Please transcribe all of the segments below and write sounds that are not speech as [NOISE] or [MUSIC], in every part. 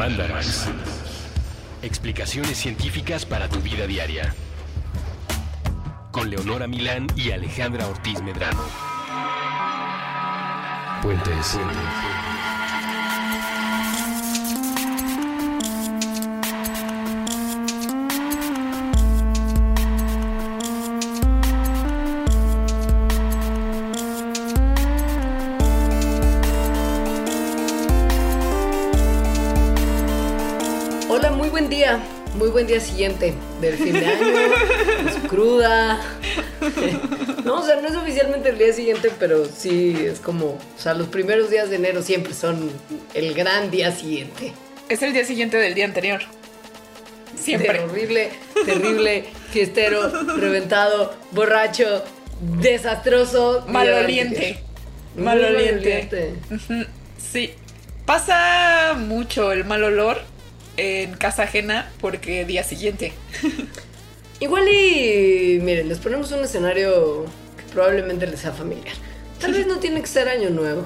Mandarax. Explicaciones científicas para tu vida diaria. Con Leonora Milán y Alejandra Ortiz Medrano. Puentes. Hola, Muy buen día siguiente del fin de año. es cruda. No, o sea, no es oficialmente el día siguiente, pero sí es como, o sea, los primeros días de enero siempre son el gran día siguiente. Es el día siguiente del día anterior. Siempre. Terrible, terrible, fiestero, reventado, borracho, desastroso. Maloliente. Maloliente. Sí. Pasa mucho el mal olor en casa ajena porque día siguiente. Igual y miren, les ponemos un escenario que probablemente les sea familiar. Tal vez no tiene que ser año nuevo.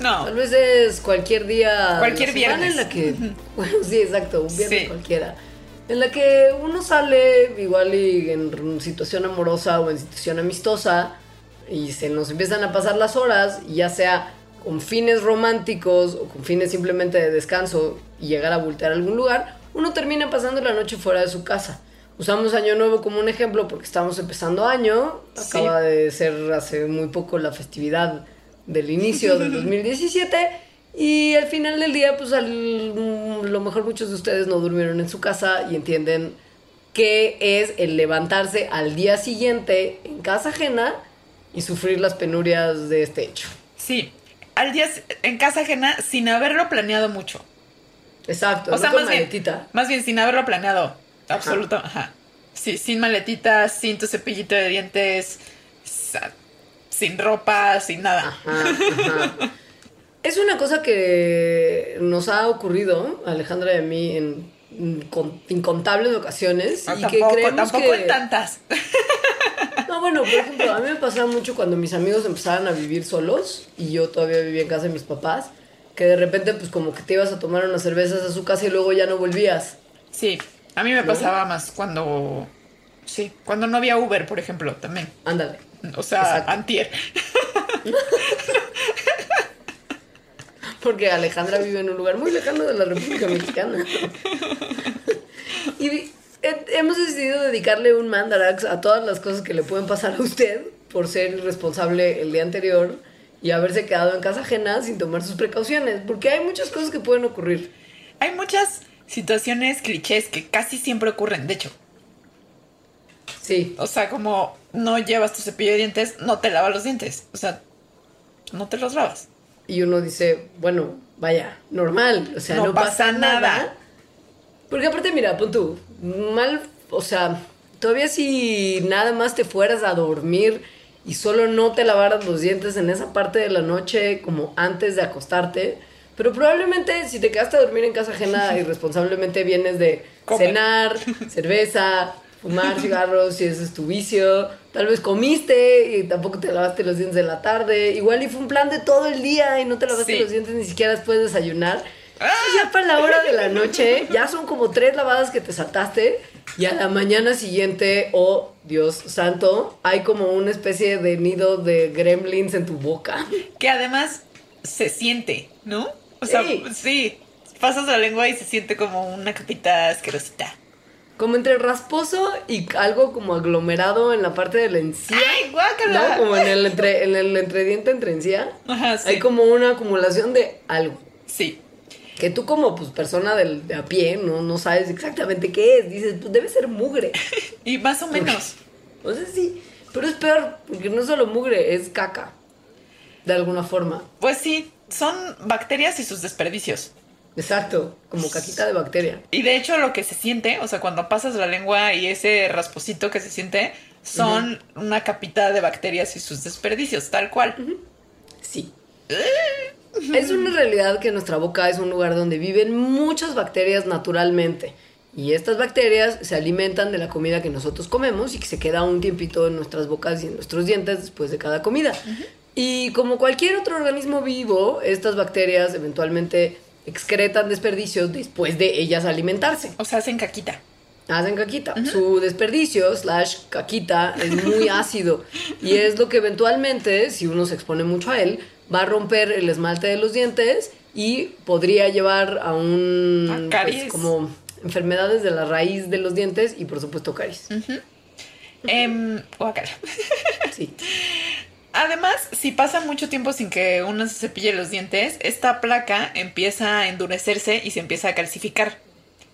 No. Tal vez es cualquier día. Cualquier viernes. En la que. [LAUGHS] Bueno, sí, exacto, un viernes Sí. cualquiera. En la que uno sale igual y en situación amorosa o en situación amistosa y se nos empiezan a pasar las horas, ya sea con fines románticos o con fines simplemente de descanso y llegar a voltear a algún lugar, uno termina pasando la noche fuera de su casa. Usamos Año Nuevo como un ejemplo porque estamos empezando año. Sí. Acaba de ser hace muy poco la festividad del inicio del [LAUGHS] 2017. Y al final del día, pues al- lo mejor muchos de ustedes no durmieron en su casa y entienden qué es el levantarse al día siguiente en casa ajena y sufrir las penurias de este hecho. Sí. Al día en casa ajena sin haberlo planeado mucho. Exacto, O sea, más bien, más bien sin haberlo planeado. Absoluto. Ajá. Sí, sin maletita, sin tu cepillito de dientes, sin ropa, sin nada. Ajá, ajá. [LAUGHS] Es una cosa que nos ha ocurrido, Alejandra y a mí, en incon- incontables ocasiones. No, y que tampoco, creemos tampoco que... en tantas. [LAUGHS] No, bueno, por ejemplo, a mí me pasaba mucho cuando mis amigos empezaban a vivir solos y yo todavía vivía en casa de mis papás, que de repente pues como que te ibas a tomar unas cervezas a su casa y luego ya no volvías. Sí, a mí me pasaba más cuando... Sí, cuando no había Uber, por ejemplo, también. Ándale. O sea, Exacto. antier. [LAUGHS] Porque Alejandra vive en un lugar muy lejano de la República Mexicana. y he- hemos decidido dedicarle un mandarax a todas las cosas que le pueden pasar a usted por ser irresponsable el día anterior y haberse quedado en casa ajena sin tomar sus precauciones. Porque hay muchas cosas que pueden ocurrir. Hay muchas situaciones clichés que casi siempre ocurren, de hecho. Sí. O sea, como no llevas tu cepillo de dientes, no te lavas los dientes. O sea, no te los lavas. Y uno dice, bueno, vaya, normal, o sea, no, No pasa, pasa nada. nada. Porque aparte, mira, pon tú, mal, o sea, todavía si nada más te fueras a dormir y solo no te lavaras los dientes en esa parte de la noche como antes de acostarte, pero probablemente si te quedaste a dormir en casa ajena [LAUGHS] irresponsablemente vienes de Comer. cenar, [LAUGHS] cerveza, fumar cigarros, si ese es tu vicio. Tal vez comiste y tampoco te lavaste los dientes en la tarde. Igual y fue un plan de todo el día y no te lavaste Sí. los dientes ni siquiera después de desayunar. Entonces ya para la hora de la noche, ya son como tres lavadas que te saltaste. Y a la mañana siguiente, oh Dios santo, hay como una especie de nido de gremlins en tu boca. Que además se siente, ¿no? O sea, Sí. sí. Pasas la lengua y se siente como una capita asquerosita. Como entre rasposo y algo como aglomerado en la parte de la encía. ¡Ay, guácala! ¿No? Como en el, [LAUGHS] entre, en el entrediente entre encía. Ajá, sí. Hay como una acumulación de algo. Sí. Que tú como pues persona del, de a pie no, no sabes exactamente qué es. Dices, pues debe ser mugre. [LAUGHS] Y más o menos. O sea, sí. Pero es peor, porque no es solo mugre, es caca. De alguna forma. Pues sí, son bacterias y sus desperdicios. Exacto, como caquita de bacteria. Y de hecho lo que se siente, o sea, cuando pasas la lengua y ese rasposito que se siente, son una capita de bacterias y sus desperdicios, tal cual. Sí. Es una realidad que nuestra boca es un lugar donde viven muchas bacterias naturalmente. Y estas bacterias se alimentan de la comida que nosotros comemos y que se queda un tiempito en nuestras bocas y en nuestros dientes después de cada comida. Y como cualquier otro organismo vivo, estas bacterias eventualmente excretan desperdicios después de ellas alimentarse. O sea, hacen caquita. Hacen caquita. Su desperdicio, slash caquita, es muy [LAUGHS] ácido. Y es lo que eventualmente, si uno se expone mucho a él, va a romper el esmalte de los dientes y podría llevar a un... A pues, caries. como enfermedades de la raíz de los dientes y por supuesto caries. Em, guácala. [LAUGHS] Sí. Además, si pasa mucho tiempo sin que uno se cepille los dientes, esta placa empieza a endurecerse y se empieza a calcificar.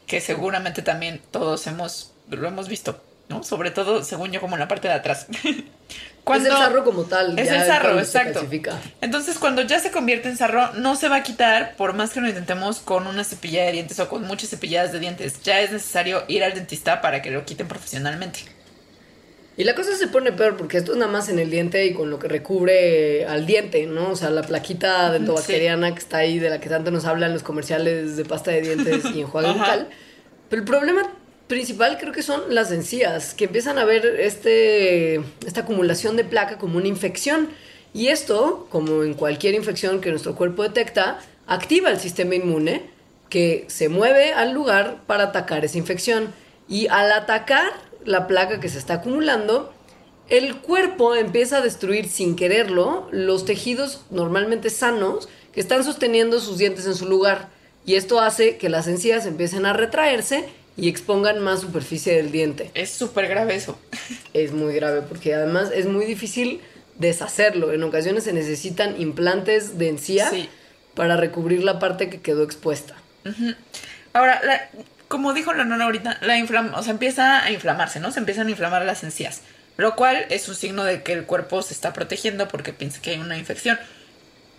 Que seguramente también todos hemos, lo hemos visto, ¿no? Sobre todo, según yo, como en la parte de atrás. [LAUGHS] Es el sarro como tal. Es ya el sarro, cuando exacto. Entonces, cuando ya se convierte en sarro, no se va a quitar por más que lo intentemos con una cepillada de dientes o con muchas cepilladas de dientes. Ya es necesario ir al dentista para que lo quiten profesionalmente. Y la cosa se pone peor porque esto es nada más en el diente y con lo que recubre al diente, ¿no? O sea, la plaquita dentobacteriana que está ahí, de la que tanto nos hablan los comerciales de pasta de dientes y enjuague [LAUGHS] bucal. Pero el problema principal creo que son las encías, que empiezan a ver este, esta acumulación de placa como una infección. Y esto, como en cualquier infección que nuestro cuerpo detecta, activa el sistema inmune que se mueve al lugar para atacar esa infección. Y al atacar la placa que se está acumulando, el cuerpo empieza a destruir sin quererlo los tejidos normalmente sanos que están sosteniendo sus dientes en su lugar. Y esto hace que las encías empiecen a retraerse y expongan más superficie del diente. Es súper grave eso. Es muy grave porque además es muy difícil deshacerlo. En ocasiones se necesitan implantes de encía Sí. para recubrir la parte que quedó expuesta. Ahora, la- como dijo Leonora ahorita, la inflam o sea, empieza a inflamarse, ¿no? Se empiezan a inflamar las encías. Lo cual es un signo de que el cuerpo se está protegiendo porque piensa que hay una infección.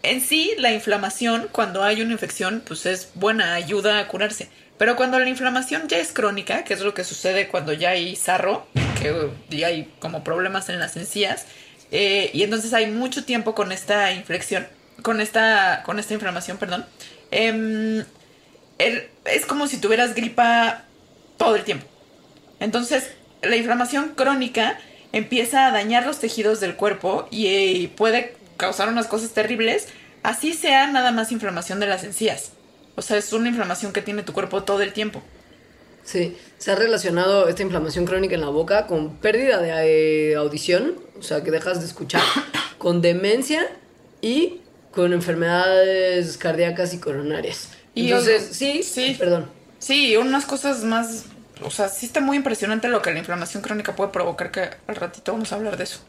En sí, la inflamación, cuando hay una infección, pues es buena, ayuda a curarse. Pero cuando la inflamación ya es crónica, que es lo que sucede cuando ya hay sarro, que ya hay como problemas en las encías, eh, y entonces hay mucho tiempo con esta inflexión, con esta, con esta inflamación, perdón, em, es como si tuvieras gripa todo el tiempo. Entonces, la inflamación crónica empieza a dañar los tejidos del cuerpo y, eh, puede causar unas cosas terribles, así sea nada más inflamación de las encías. O sea, es una inflamación que tiene tu cuerpo todo el tiempo. Sí, se ha relacionado esta inflamación crónica en la boca con pérdida de eh, audición, o sea, que dejas de escuchar, [COUGHS] con demencia y con enfermedades cardíacas y coronarias. Y Entonces, sí, sí. perdón. Sí, unas cosas más... O sea, sí está muy impresionante lo que la inflamación crónica puede provocar, que al ratito vamos a hablar de eso.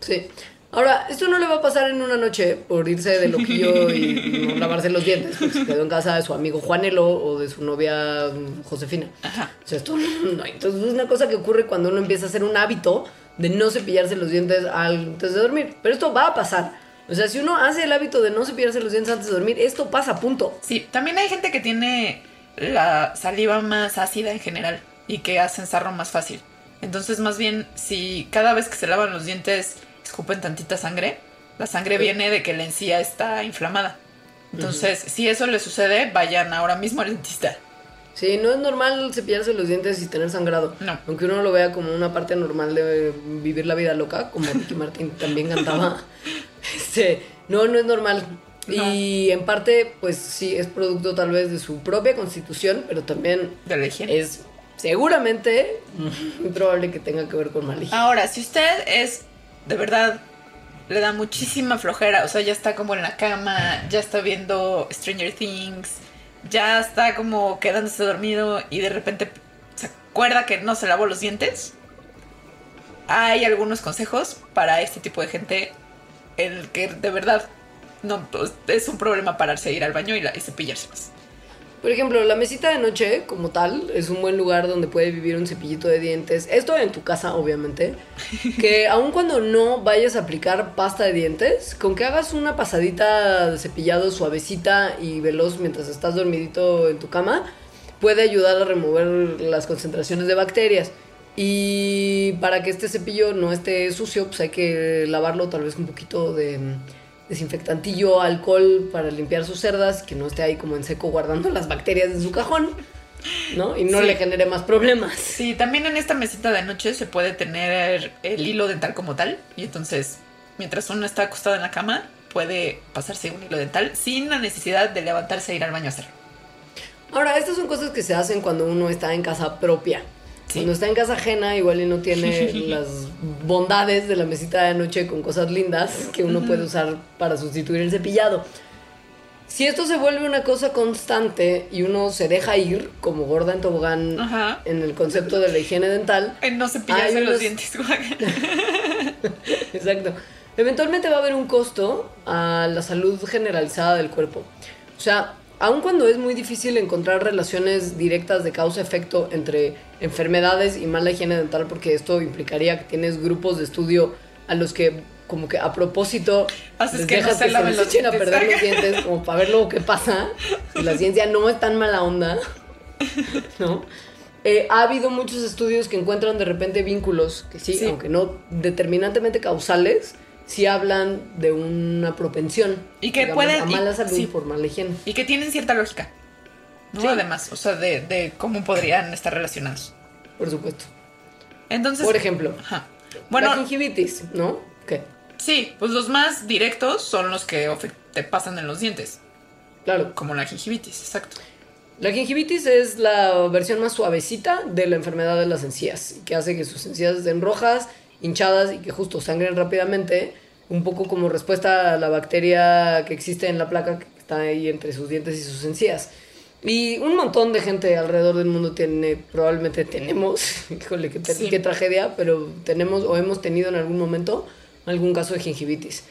Sí. Ahora, esto no le va a pasar en una noche por irse de loquillo y no lavarse los dientes, porque se quedó en casa de su amigo Juanelo o de su novia mm, Josefina. Ajá. O sea, esto no, entonces es una cosa que ocurre cuando uno empieza a hacer un hábito de no cepillarse los dientes antes de dormir. Pero esto va a pasar. O sea, si uno hace el hábito de no cepillarse los dientes antes de dormir, esto pasa, punto. Sí, también hay gente que tiene la saliva más ácida en general y que hacen sarro más fácil. Entonces, más bien, si cada vez que se lavan los dientes escupen tantita sangre, la sangre viene de que la encía está inflamada. Entonces, si eso le sucede, vayan ahora mismo al dentista. Sí, no es normal cepillarse los dientes y tener sangrado. No. Aunque uno lo vea como una parte normal de vivir la vida loca, como Ricky Martin [LAUGHS] también cantaba. [LAUGHS] Este, no, no es normal. Y en parte, pues sí, es producto tal vez de su propia constitución, pero también De la higiene. es seguramente muy [LAUGHS] probable que tenga que ver con mala higiene. Ahora, si usted es de verdad le da muchísima flojera, o sea, ya está como en la cama, ya está viendo Stranger Things, ya está como quedándose dormido y de repente se acuerda que no se lavó los dientes. Hay algunos consejos para este tipo de gente en el que de verdad no pues, es un problema pararse ir al baño y, la- y cepillarse más. Por ejemplo, la mesita de noche, como tal, es un buen lugar donde puede vivir un cepillito de dientes. Esto en tu casa, obviamente. [LAUGHS] Que aun cuando no vayas a aplicar pasta de dientes, con que hagas una pasadita de cepillado suavecita y veloz mientras estás dormidito en tu cama, puede ayudar a remover las concentraciones de bacterias. Y para que este cepillo no esté sucio, pues hay que lavarlo tal vez un poquito de desinfectantillo, alcohol para limpiar sus cerdas, que no esté ahí como en seco guardando las bacterias en su cajón, ¿no? Y no Sí. le genere más problemas. Sí, también en esta mesita de noche se puede tener el hilo dental como tal. Y entonces, mientras uno está acostado en la cama, puede pasarse un hilo dental sin la necesidad de levantarse e ir al baño a hacerlo. Ahora, estas son cosas que se hacen cuando uno está en casa propia. Sí. Cuando está en casa ajena, igual y no tiene [LAUGHS] las bondades de la mesita de noche con cosas lindas que uno puede usar para sustituir el cepillado. Si esto se vuelve una cosa constante y uno se deja ir, como gorda en tobogán Ajá. en el concepto de la higiene dental, En no cepillarse Hay los unos- dientes. [LAUGHS] Exacto. Eventualmente va a haber un costo a la salud generalizada del cuerpo. O sea, aun cuando es muy difícil encontrar relaciones directas de causa-efecto entre enfermedades y mala higiene dental, porque esto implicaría que tienes grupos de estudio a los que, como que a propósito, Haces les que no dejas se que se laven les los echen a perder los [LAUGHS] dientes, como para ver luego qué pasa. La ciencia no es tan mala onda, [LAUGHS] ¿no? Eh, ha habido muchos estudios que encuentran de repente vínculos que sí, Sí. aunque no determinantemente causales, sí hablan de una propensión Y que digamos, pueden- a y- mala salud sí. por mala higiene. Y que tienen cierta lógica. ¿no? Sí. Además, o sea, de, de cómo podrían estar relacionados. Por supuesto. Entonces. Por ejemplo, Ajá. la Bueno, gingivitis, ¿no? ¿Qué? sí, pues los más directos son los que te pasan en los dientes. Claro. Como la gingivitis, exacto. La gingivitis es la versión más suavecita de la enfermedad de las encías, que hace que sus encías estén rojas, hinchadas y que justo sangren rápidamente, un poco como respuesta a la bacteria que existe en la placa que está ahí entre sus dientes y sus encías. Y un montón de gente alrededor del mundo tiene, probablemente tenemos, [LAUGHS] híjole, qué, Sí. qué tragedia, pero tenemos o hemos tenido en algún momento algún caso de gingivitis.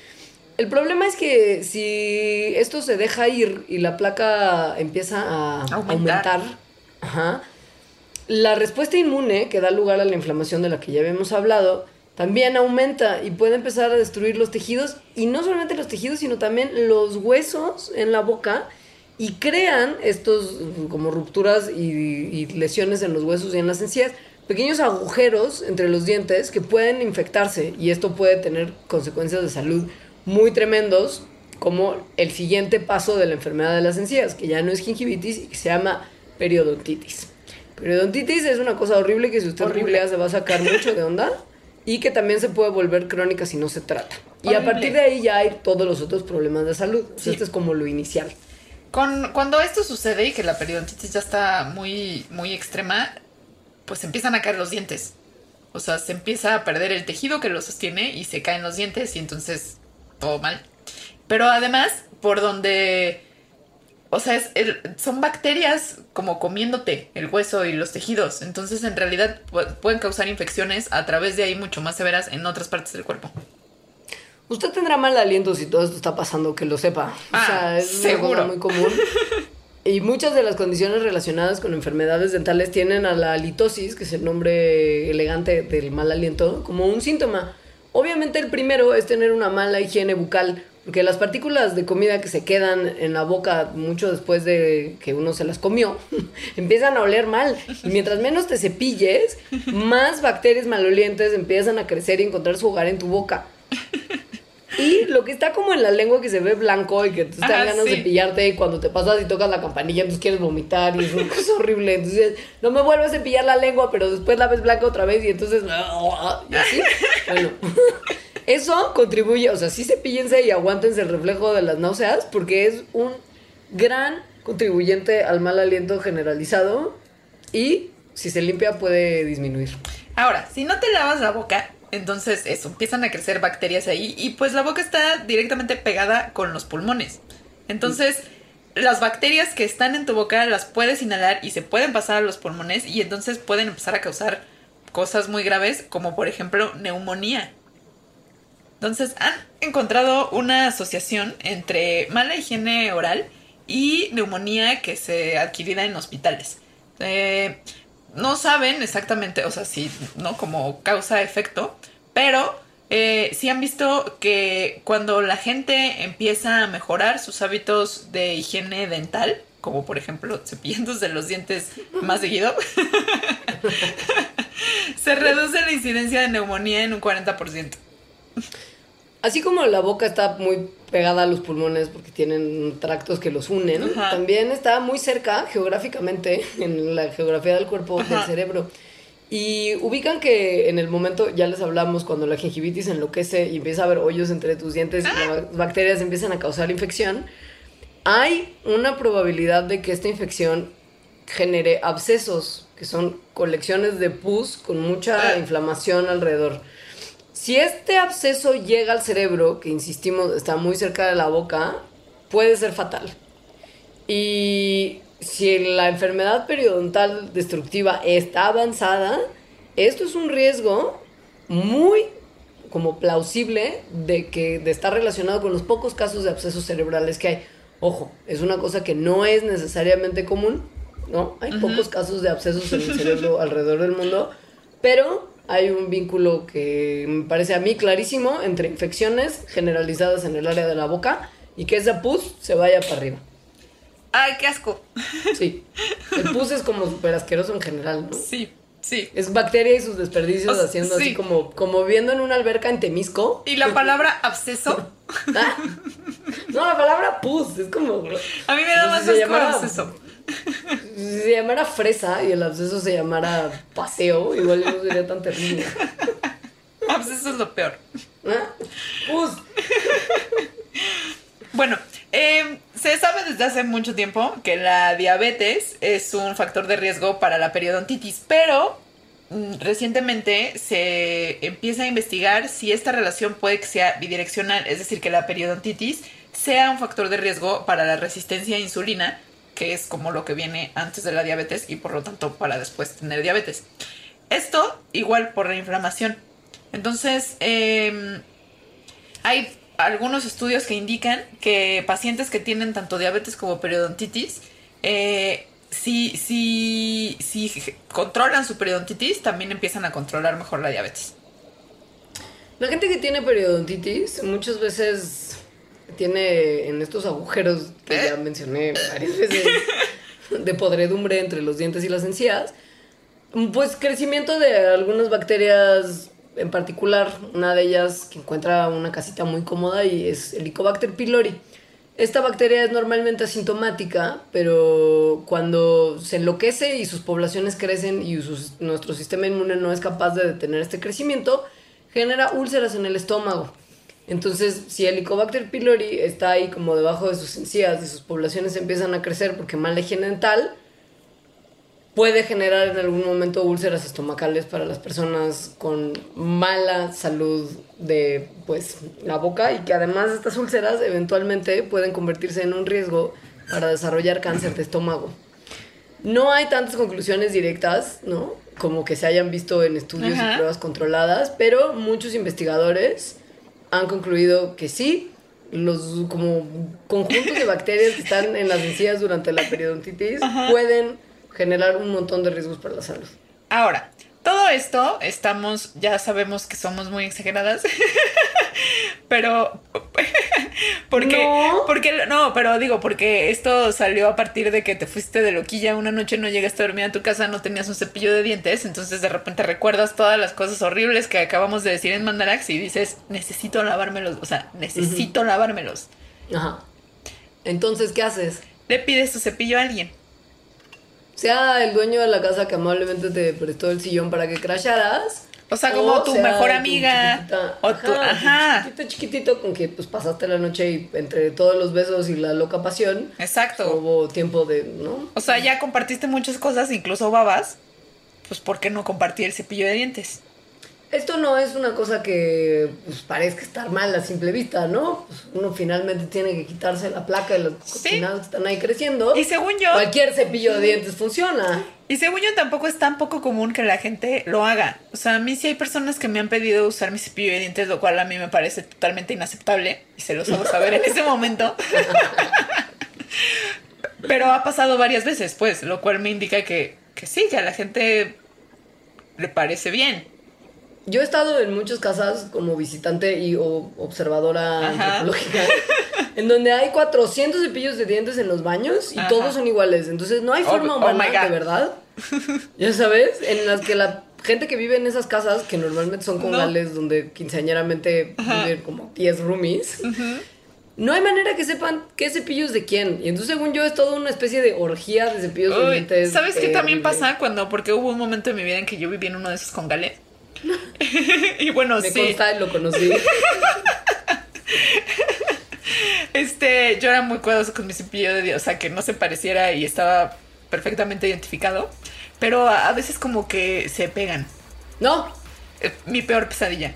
El problema es que si esto se deja ir y la placa empieza a Aumentar. aumentar, ajá, la respuesta inmune que da lugar a la inflamación de la que ya habíamos hablado también aumenta y puede empezar a destruir los tejidos y no solamente los tejidos sino también los huesos en la boca y crean estos como rupturas y, y lesiones en los huesos y en las encías pequeños agujeros entre los dientes que pueden infectarse y esto puede tener consecuencias de salud muy tremendos como el siguiente paso de la enfermedad de las encías que ya no es gingivitis y que se llama periodontitis periodontitis es una cosa horrible que si usted Horrible. googlea se va a sacar mucho de onda y que también se puede volver crónica si no se trata. Y a partir de ahí ya hay todos los otros problemas de salud. Sí. Este es como lo inicial. Con, cuando esto sucede y que la periodontitis ya está muy, muy extrema, pues empiezan a caer los dientes. O sea, se empieza a perder el tejido que lo sostiene y se caen los dientes y entonces todo mal. Pero además, por donde... O sea, es el- son bacterias como comiéndote el hueso y los tejidos. Entonces, en realidad, pu- pueden causar infecciones a través de ahí mucho más severas en otras partes del cuerpo. Usted tendrá mal aliento si todo esto está pasando, que lo sepa. o Ah, sea, es seguro. una cosa muy común. [LAUGHS] Y muchas de las condiciones relacionadas con enfermedades dentales tienen a la litosis, que es el nombre elegante del mal aliento, como un síntoma. Obviamente el primero es tener una mala higiene bucal, porque las partículas de comida que se quedan en la boca mucho después de que uno se las comió, [LAUGHS] empiezan a oler mal. Y mientras menos te cepilles, más bacterias malolientes empiezan a crecer y encontrar su hogar en tu boca. Y lo que está como en la lengua que se ve blanco y que tú te dan ganas de sí. pillarte y cuando te pasas y tocas la campanilla entonces quieres vomitar y es una cosa horrible. Entonces no me vuelvo a cepillar la lengua pero después la ves blanca otra vez y entonces... [LAUGHS] Y así. Bueno, eso contribuye, o sea, sí cepíllense y aguántense el reflejo de las náuseas porque es un gran contribuyente al mal aliento generalizado y si se limpia puede disminuir. Ahora, si no te lavas la boca, entonces eso, empiezan a crecer bacterias ahí y pues la boca está directamente pegada con los pulmones. Entonces, las bacterias que están en tu boca las puedes inhalar y se pueden pasar a los pulmones y entonces pueden empezar a causar cosas muy graves como por ejemplo neumonía. Entonces, han encontrado una asociación entre mala higiene oral y neumonía que se adquirida en hospitales. Eh, no saben exactamente, o sea, si, ¿no? Como causa-efecto, pero eh, sí han visto que cuando la gente empieza a mejorar sus hábitos de higiene dental, como por ejemplo cepillándose los dientes más seguido, [LAUGHS] se reduce la incidencia de neumonía en un 40%. Así como la boca está muy pegada a los pulmones porque tienen tractos que los unen, Ajá. también está muy cerca geográficamente [LAUGHS] en la geografía del cuerpo del cerebro. Y ubican que en el momento, ya les hablamos, cuando la gingivitis enloquece y empieza a haber hoyos entre tus dientes y las bacterias empiezan a causar infección, hay una probabilidad de que esta infección genere abscesos, que son colecciones de pus con mucha Ah. inflamación alrededor. Si este absceso llega al cerebro, que insistimos está muy cerca de la boca, puede ser fatal. Y si la enfermedad periodontal destructiva está avanzada, esto es un riesgo muy como plausible de que de estar relacionado con los pocos casos de abscesos cerebrales que hay. Ojo, es una cosa que no es necesariamente común, ¿no? Hay pocos casos de abscesos en el [LAUGHS] cerebro alrededor del mundo, pero hay un vínculo que me parece a mí clarísimo entre infecciones generalizadas en el área de la boca y que esa pus se vaya para arriba. Ay, qué asco. Sí. [LAUGHS] El pus es como súper asqueroso en general, ¿no? Sí, sí. Es bacteria y sus desperdicios O haciendo sí. así como, como viendo en una alberca en Temisco. Y la palabra absceso, [LAUGHS] Ah. No, la palabra pus es como. a mí me da más asco absceso. Si se llamara fresa y el absceso se llamara paseo, igual no sería tan terrible. Absceso es lo peor. ¿Ah? Pus. Bueno, eh, se sabe desde hace mucho tiempo que la diabetes es un factor de riesgo para la periodontitis, pero mm, recientemente se empieza a investigar si esta relación puede que sea bidireccional, es decir, que la periodontitis sea un factor de riesgo para la resistencia a insulina, que es como lo que viene antes de la diabetes y por lo tanto para después tener diabetes. Esto igual por la inflamación. Entonces, em, hay algunos estudios que indican que pacientes que tienen tanto diabetes como periodontitis, eh, si, si, si controlan su periodontitis, también empiezan a controlar mejor la diabetes. La gente que tiene periodontitis muchas veces tiene en estos agujeros que ya mencioné varias veces [LAUGHS] de podredumbre entre los dientes y las encías, pues crecimiento de algunas bacterias en particular, una de ellas que encuentra una casita muy cómoda y es Helicobacter pylori. Esta bacteria es normalmente asintomática, pero cuando se enloquece y sus poblaciones crecen y sus- nuestro sistema inmune no es capaz de detener este crecimiento, genera úlceras en el estómago. Entonces, si Helicobacter pylori está ahí como debajo de sus encías y sus poblaciones empiezan a crecer porque mala higiene dental, puede generar en algún momento úlceras estomacales para las personas con mala salud de pues la boca y que además estas úlceras eventualmente pueden convertirse en un riesgo para desarrollar cáncer de estómago. No hay tantas conclusiones directas, ¿no? Como que se hayan visto en estudios Ajá. y pruebas controladas, pero muchos investigadores han concluido que sí, los como conjuntos de bacterias que están en las encías durante la periodontitis pueden generar un montón de riesgos para la salud. Ahora, todo esto estamos, ya sabemos que somos muy exageradas, [LAUGHS] pero [LAUGHS] porque, No. porque no, pero digo porque esto salió a partir de que te fuiste de loquilla una noche, no llegaste a dormir a tu casa, no tenías un cepillo de dientes, entonces de repente recuerdas todas las cosas horribles que acabamos de decir en Mandarax y dices necesito lavármelos, o sea, necesito lavármelos. Ajá. Entonces, ¿qué haces? Le pides tu cepillo a alguien. Sea el dueño de la casa que amablemente te prestó el sillón para que crasharas. O sea, como tu sea mejor amiga, o Ajá, tu ajá. chiquitito chiquitito con que pues pasaste la noche y entre todos los besos y la loca pasión. Exacto. Hubo tiempo de, ¿no? O sea, ya compartiste muchas cosas, incluso babas. Pues, ¿por qué no compartir el cepillo de dientes? Esto no es una cosa que pues, parezca estar mal a simple vista, ¿no? Pues, uno finalmente tiene que quitarse la placa de los Sí. cochinados que están ahí creciendo. Y según yo, Cualquier cepillo de dientes funciona. y según yo tampoco es tan poco común que la gente lo haga. O sea, a mí sí hay personas que me han pedido usar mi cepillo de dientes, lo cual a mí me parece totalmente inaceptable. Y se los hago saber en ese momento. [LAUGHS] Pero ha pasado varias veces, pues, lo cual me indica que, que sí, que a la gente le parece bien. Yo he estado en muchas casas como visitante y o observadora Ajá. antropológica, [LAUGHS] en donde hay 400 cepillos de dientes en los baños y Ajá. todos son iguales. Entonces no hay Oh, forma oh humana, de verdad. Ya sabes, en las que la gente que vive en esas casas, que normalmente son congales donde quinceañeramente viven como 10 roomies, no hay manera que sepan qué cepillos de quién. Y entonces, según yo, es toda una especie de orgía de cepillos de dientes. ¿Sabes qué también pasa cuando? Porque hubo un momento en mi vida en que yo viví en uno de esos congales. [LAUGHS] y bueno, Me sí. consta y lo conocí. [LAUGHS] Este, yo era muy cuidadoso con mi cepillo de dientes, o sea, que no se pareciera y estaba perfectamente identificado, pero a, a veces como que se pegan. No, Eh, Mi peor pesadilla.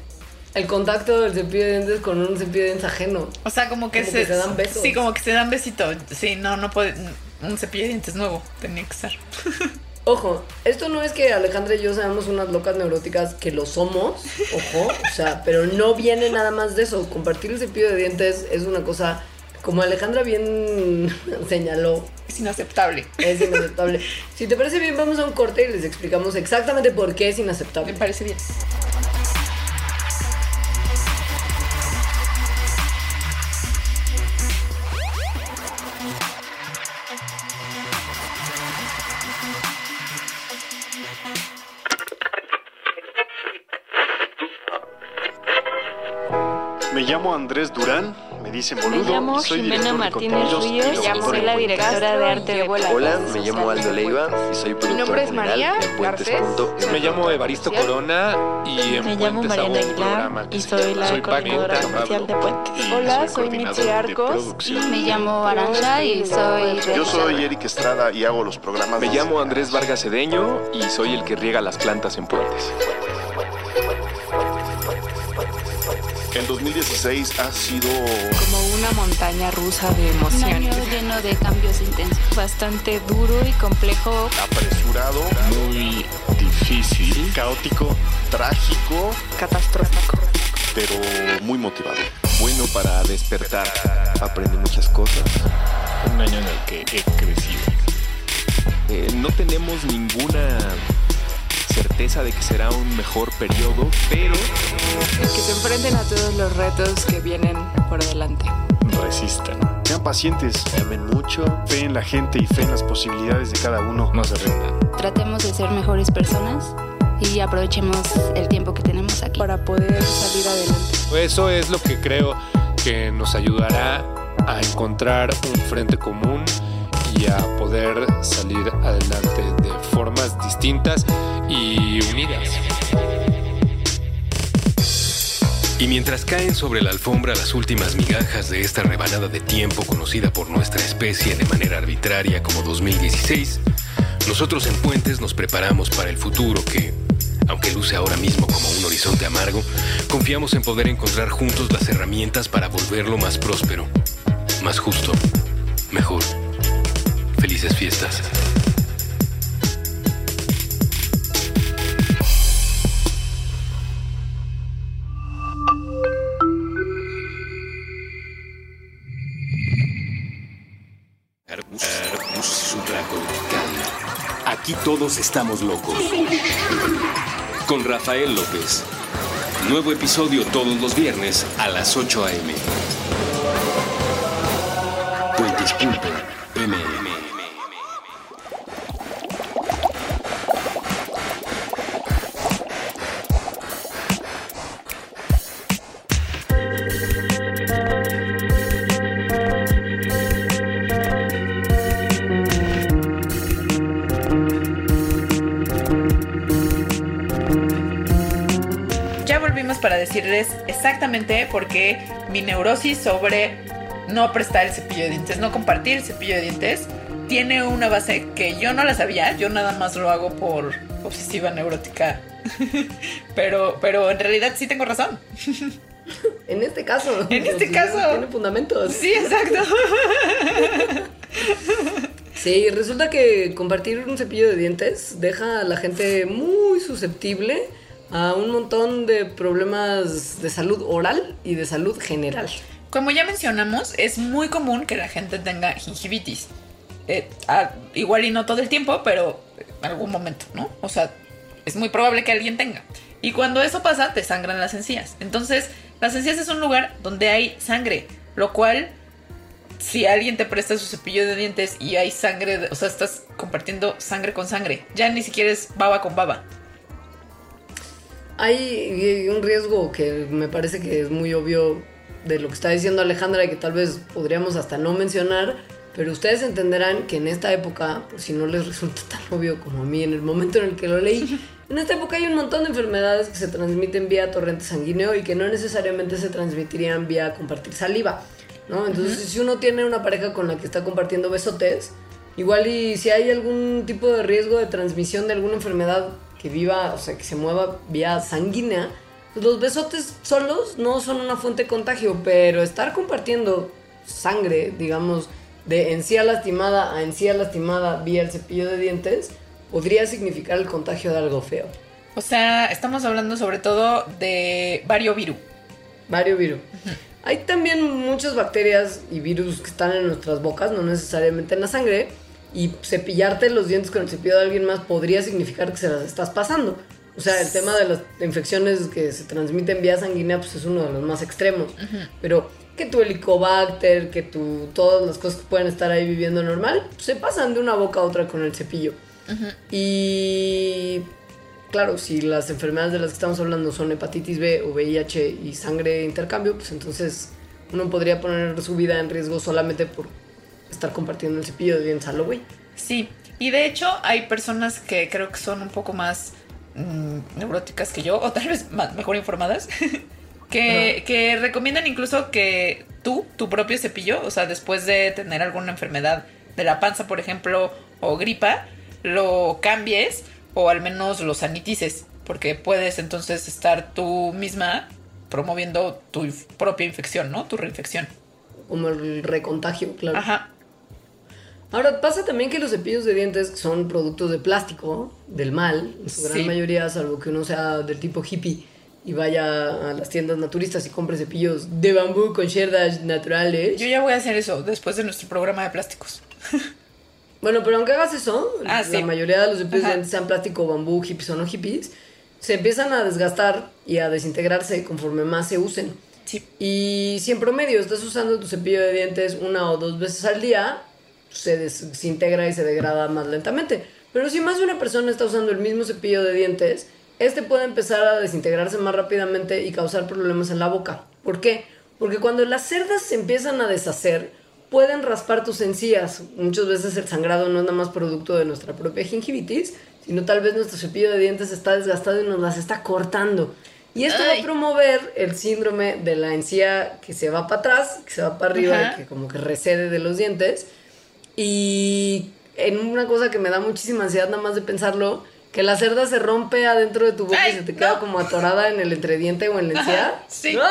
el contacto del cepillo de dientes con un cepillo de dientes ajeno. O sea, como que, Como se, que se dan besos. Sí, como que se dan besito. Sí, no, no puede. Un cepillo de dientes nuevo tenía que estar. [LAUGHS] Ojo, esto no es que Alejandra y yo seamos unas locas neuróticas que lo somos, ojo, o sea, pero no viene nada más de eso. Compartir el cepillo de dientes es una cosa, como Alejandra bien [LAUGHS] señaló, Es inaceptable. es inaceptable. [LAUGHS] Si te parece bien, vamos a un corte y les explicamos exactamente por qué es Me inaceptable. parece bien. Llamo Andrés Durán, me dicen boludo. Me llamo soy Jimena Martínez Ríos soy la directora de arte de Hola, Puentes. me llamo Aldo Leiva y soy productor nombre es María. Garcés. Me llamo Evaristo. Corona y en Me llamo Mariana Aguilar y soy la Soy coordinadora de. Puentes. Hola, soy Mitzi de Arcos. Me llamo Aranza y soy Yo soy Eric Estrada y hago los programas. Me llamo la- Andrés Vargas Cedeño y soy el que riega las plantas en Puentes. El 2016 ha sido Como una montaña rusa de Un año emociones. lleno de cambios intensos, bastante duro y complejo. apresurado, Muy difícil. caótico, trágico, Catastrófico. pero muy motivador. Bueno para despertar. Aprendí muchas cosas. Un año en el que he crecido. Eh, no tenemos ninguna certeza de que será un mejor periodo, pero Que se enfrenten a todos los retos que vienen por delante. Resistan. Sean pacientes, Amen mucho. fe en la gente y fe en las posibilidades de cada uno. No se rindan. Tratemos de ser mejores personas y aprovechemos el tiempo que tenemos aquí. Para poder salir adelante. Eso es lo que creo que nos ayudará a encontrar un frente común y a poder salir adelante de formas distintas y unidas. Y mientras caen sobre la alfombra las últimas migajas de esta rebanada de tiempo conocida por nuestra especie de manera arbitraria como 2016, nosotros en Puentes nos preparamos para el futuro que, aunque luce ahora mismo como un horizonte amargo, confiamos en poder encontrar juntos las herramientas para volverlo más próspero, más justo, mejor. Felices fiestas. Aquí todos estamos locos. Con Rafael López. Nuevo episodio todos los viernes a las 8 a.m. Puentes.mm. volvimos para decirles exactamente por qué mi neurosis sobre no prestar el cepillo de dientes, no compartir el cepillo de dientes, tiene una base que yo no la sabía, yo nada más lo hago por obsesiva neurótica. [LAUGHS] pero, pero en realidad sí tengo razón. [LAUGHS] En este caso. En este caso. Tiene fundamentos. Sí, exacto. [LAUGHS] Sí, resulta que compartir un cepillo de dientes deja a la gente muy susceptible a un montón de problemas de salud oral y de salud general. Como ya mencionamos, es muy común que la gente tenga gingivitis. Eh, igual y no todo el tiempo, pero en algún momento, ¿no? O sea, es muy probable que alguien tenga. Y cuando eso pasa, te sangran las encías. Entonces, las encías es un lugar donde hay sangre, lo cual, si alguien te presta su cepillo de dientes y hay sangre, o sea, estás compartiendo sangre con sangre. Ya ni siquiera es baba con baba. Hay un riesgo que me parece que es muy obvio de lo que está diciendo Alejandra y que tal vez podríamos hasta no mencionar, pero ustedes entenderán que en esta época, por si no les resulta tan obvio como a mí en el momento en el que lo leí, [LAUGHS] en esta época hay un montón de enfermedades que se transmiten vía torrente sanguíneo y que no necesariamente se transmitirían vía compartir saliva, ¿no? Entonces, si uno tiene una pareja con la que está compartiendo besotes, igual y si hay algún tipo de riesgo de transmisión de alguna enfermedad que viva, o sea, que se mueva vía sanguínea, pues los besotes solos no son una fuente de contagio, pero estar compartiendo sangre, digamos, de encía lastimada a encía lastimada vía el cepillo de dientes, podría significar el contagio de algo feo. O sea, estamos hablando sobre todo de variovirus. Variovirus. Hay también muchas bacterias y virus que están en nuestras bocas, no necesariamente en la sangre, y cepillarte los dientes con el cepillo de alguien más podría significar que se las estás pasando. O sea, el tema de las infecciones que se transmiten vía sanguínea pues es uno de los más extremos. Pero que tu helicobacter, que tu, todas las cosas que pueden estar ahí viviendo normal, se pasan de una boca a otra con el cepillo. Y claro, si las enfermedades de las que estamos hablando son hepatitis B o VIH y sangre de intercambio, pues entonces uno podría poner su vida en riesgo solamente por estar compartiendo el cepillo de dientes a lo güey. Sí, y de hecho hay personas que creo que son un poco más mm, neuróticas que yo, o tal vez más, mejor informadas, [LAUGHS] que, que recomiendan incluso que tú, tu propio cepillo, o sea, después de tener alguna enfermedad de la panza, por ejemplo, o gripa, lo cambies o al menos lo sanitices, porque puedes entonces estar tú misma promoviendo tu propia infección, ¿no? Tu reinfección. Como el recontagio, claro. Ajá. Ahora, pasa también que los cepillos de dientes son productos de plástico, del mal, en su gran Sí. mayoría, salvo que uno sea del tipo hippie y vaya a las tiendas naturistas y compre cepillos de bambú con cerdas naturales. Yo ya voy a hacer eso después de nuestro programa de plásticos. [LAUGHS] Bueno, pero aunque hagas eso, Ah, la sí. mayoría de los cepillos de Ajá. dientes, sean plástico, bambú, hippies o no hippies, se empiezan a desgastar y a desintegrarse conforme más se usen. Sí. Y si en promedio estás usando tu cepillo de dientes una o dos veces al día, se desintegra y se degrada más lentamente. Pero si más de una persona está usando el mismo cepillo de dientes, este puede empezar a desintegrarse más rápidamente y causar problemas en la boca. ¿Por qué? Porque cuando las cerdas se empiezan a deshacer, pueden raspar tus encías. Muchas veces el sangrado no es nada más producto de nuestra propia gingivitis, sino tal vez nuestro cepillo de dientes está desgastado y nos las está cortando. Y esto va Ay. a promover el síndrome de la encía que se va para atrás, que se va para arriba y que como que recede de los dientes. Y en una cosa que me da muchísima ansiedad nada más de pensarlo, que la cerda se rompe adentro de tu boca Ay, y se te queda no. como atorada en el entrediente o en la encía. Sí. ¡No!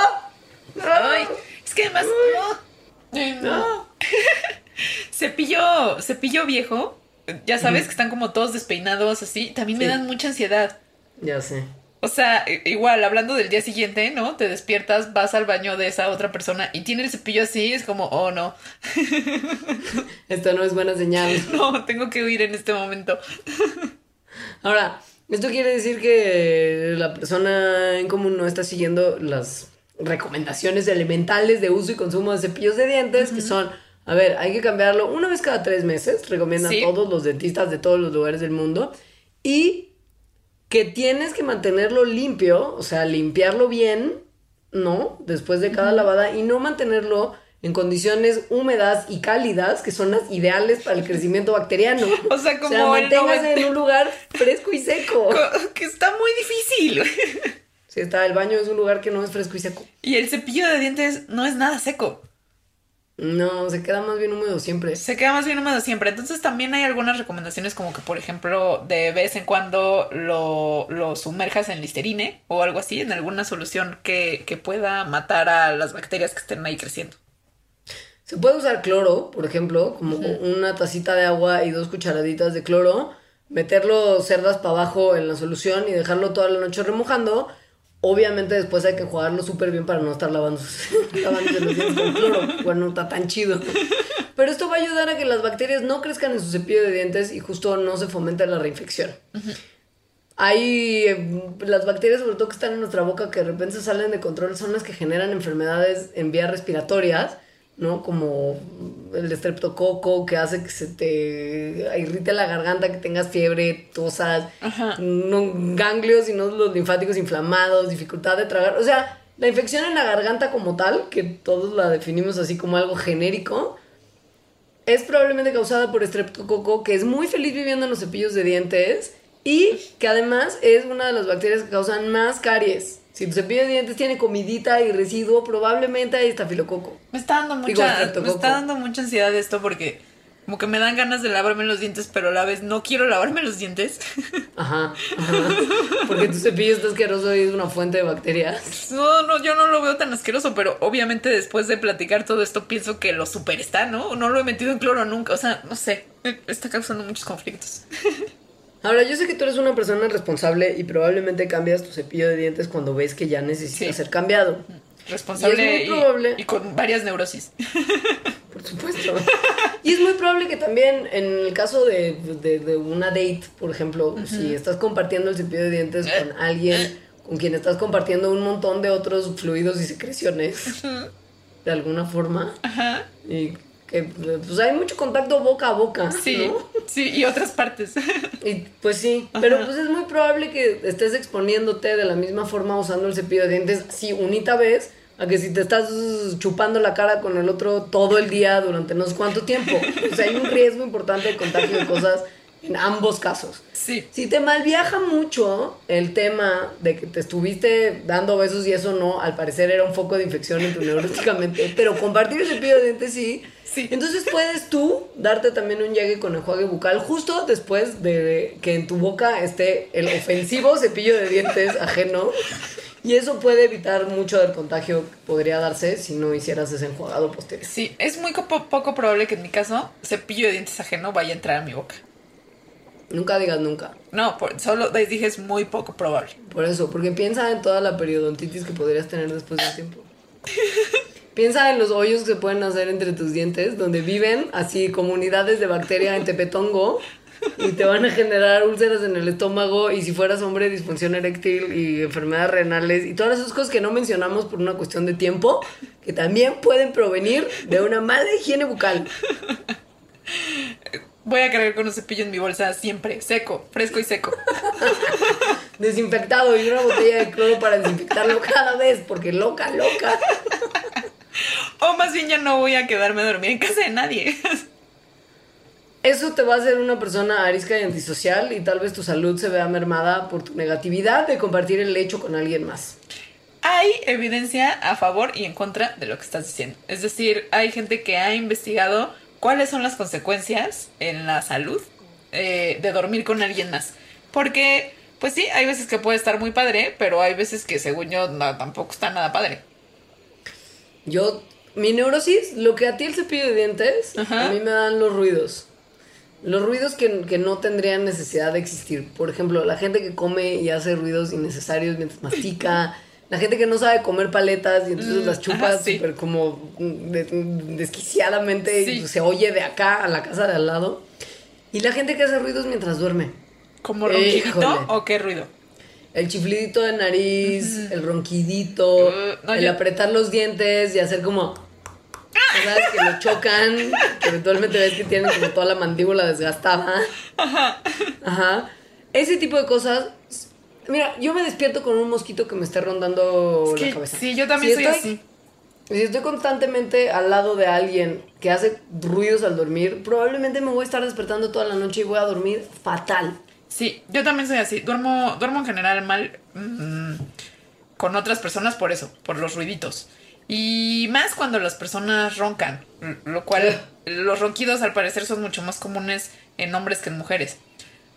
Ay, es que además. no. Ay, no. [LAUGHS] cepillo, cepillo viejo. Ya sabes que están como todos despeinados así. También me Sí. dan mucha ansiedad. Ya sé. O sea, igual, hablando del día siguiente, ¿no? Te despiertas, vas al baño de esa otra persona y tiene el cepillo así, es como, oh no, [LAUGHS] Esto no es buena señal. no, tengo que huir en este momento. [LAUGHS] Ahora, esto quiere decir que la persona en común no está siguiendo las recomendaciones elementales de uso y consumo de cepillos de dientes, que son, a ver, hay que cambiarlo una vez cada tres meses, recomiendan Sí. todos los dentistas de todos los lugares del mundo, y que tienes que mantenerlo limpio, o sea, limpiarlo bien, ¿no? Después de cada lavada, y no mantenerlo en condiciones húmedas y cálidas, que son las ideales para el [LAUGHS] crecimiento bacteriano. O sea, como el manténgase en 90. un lugar fresco y seco. [LAUGHS] Co- Que está muy difícil. Si está, el baño es un lugar que no es fresco y seco. Y el cepillo de dientes no es nada seco. No, se queda más bien húmedo siempre. Se queda más bien húmedo siempre. Entonces también hay algunas recomendaciones como que, por ejemplo, de vez en cuando lo, lo sumerjas en listerine o algo así, en alguna solución que, que pueda matar a las bacterias que estén ahí creciendo. Se puede usar cloro, por ejemplo, como una tacita de agua y dos cucharaditas de cloro, meterlo cerdas para abajo en la solución y dejarlo toda la noche remojando. Obviamente después hay que jugarlo súper bien para no estar lavando, [LAUGHS] lavándose los dientes con cloro. Bueno, no está tan chido. Pero esto va a ayudar a que las bacterias no crezcan en su cepillo de dientes y justo no se fomente la reinfección. Hay eh, las bacterias, sobre todo que están en nuestra boca, que de repente salen de control, son las que generan enfermedades en vías respiratorias, ¿no? Como el estreptococo, que hace que se te irrite la garganta, que tengas fiebre, tosas, no ganglios y nódulos linfáticos inflamados, dificultad de tragar. O sea, la infección en la garganta como tal, que todos la definimos así como algo genérico, es probablemente causada por estreptococo, que es muy feliz viviendo en los cepillos de dientes y que además es una de las bacterias que causan más caries. Si tu cepillo de dientes tiene comidita y residuo, probablemente hay estafilococo. Me está dando Digo, mucha, me está dando mucha ansiedad esto porque como que me dan ganas de lavarme los dientes, pero a la vez no quiero lavarme los dientes. [LAUGHS] Ajá, [LAUGHS] ajá. Porque tu cepillo está asqueroso y es una fuente de bacterias. No, no, yo no lo veo tan asqueroso, pero obviamente después de platicar todo esto pienso que lo super está, ¿no? No lo he metido en cloro nunca, o sea, no sé, está causando muchos conflictos. [LAUGHS] Ahora, yo sé que tú eres una persona responsable y probablemente cambias tu cepillo de dientes cuando ves que ya necesita Sí. ser cambiado. Responsable Y es muy probable. y con varias neurosis. [LAUGHS] [LAUGHS] Por supuesto. Y es muy probable que también en el caso de, de- de una date, por ejemplo, si estás compartiendo el cepillo de dientes con alguien con quien estás compartiendo un montón de otros fluidos y secreciones, de alguna forma, y que pues hay mucho contacto boca a boca, Sí, ¿no? sí, y otras partes. Y pues sí, pero pues es muy probable que estés exponiéndote de la misma forma usando el cepillo de dientes, sí, unita vez, a que si te estás chupando la cara con el otro todo el día durante no sé cuánto tiempo. O sea, hay un riesgo importante de contagio de cosas en ambos casos. Sí. Si te malviaja mucho el tema de que te estuviste dando besos y eso no, al parecer era un foco de infección [LAUGHS] en tu neuróticamente, pero compartir el cepillo de dientes sí. Sí. Entonces puedes tú darte también un llegue con enjuague bucal justo después de que en tu boca esté el ofensivo cepillo de dientes [LAUGHS] ajeno. Y eso puede evitar mucho del contagio que podría darse si no hicieras ese enjuagado posterior. Sí, es muy co- poco probable que en mi caso cepillo de dientes ajeno vaya a entrar a mi boca. Nunca digas nunca. No, por- solo les dije es muy poco probable. Por eso, porque piensa en toda la periodontitis que podrías tener después de un tiempo. [LAUGHS] piensa en los hoyos que se pueden hacer entre tus dientes, donde viven así comunidades de bacteria en Tepetongo y te van a generar úlceras en el estómago y si fueras hombre disfunción eréctil y enfermedades renales y todas esas cosas que no mencionamos por una cuestión de tiempo que también pueden provenir de una mala higiene bucal. [LAUGHS] Voy a cargar con un cepillo en mi bolsa siempre, seco, fresco y seco. [LAUGHS] Desinfectado y una botella de cloro para desinfectarlo cada vez porque loca, loca. O más bien ya no voy a quedarme a dormir en casa de nadie. Eso te va a hacer una persona arisca y antisocial y tal vez tu salud se vea mermada por tu negatividad de compartir el lecho con alguien más. Hay evidencia a favor y en contra de lo que estás diciendo. Es decir, hay gente que ha investigado cuáles son las consecuencias en la salud eh, de dormir con alguien más. Porque, pues sí, hay veces que puede estar muy padre, pero hay veces que según yo no, tampoco está nada padre. Yo, mi neurosis, lo que a ti el cepillo de dientes, Ajá. a mí me dan los ruidos. Los ruidos que, que no tendrían necesidad de existir. Por ejemplo, la gente que come y hace ruidos innecesarios mientras mastica. La gente que no sabe comer paletas y entonces Mm, las chupas ajá, sí. súper como de- desquiciadamente Sí. y se oye de acá a la casa de al lado. Y la gente que hace ruidos mientras duerme. ¿Como ronquidito o qué ruido? El chiflidito de nariz, el ronquidito, Uh, no, el yo- apretar los dientes y hacer como... ¿Sabes? Que lo chocan, que eventualmente ves que tienen como toda la mandíbula desgastada. Ajá. Ese tipo de cosas... Mira, yo me despierto con un mosquito que me esté rondando Es la cabeza. sí, yo también Si soy estoy- así. Si estoy constantemente al lado de alguien que hace ruidos al dormir, probablemente me voy a estar despertando toda la noche y voy a dormir fatal. Sí, yo también soy así. Duermo, duermo en general mal mm, con otras personas por eso, por los ruiditos. Y más cuando las personas roncan, lo cual [LAUGHS] los ronquidos al parecer son mucho más comunes en hombres que en mujeres.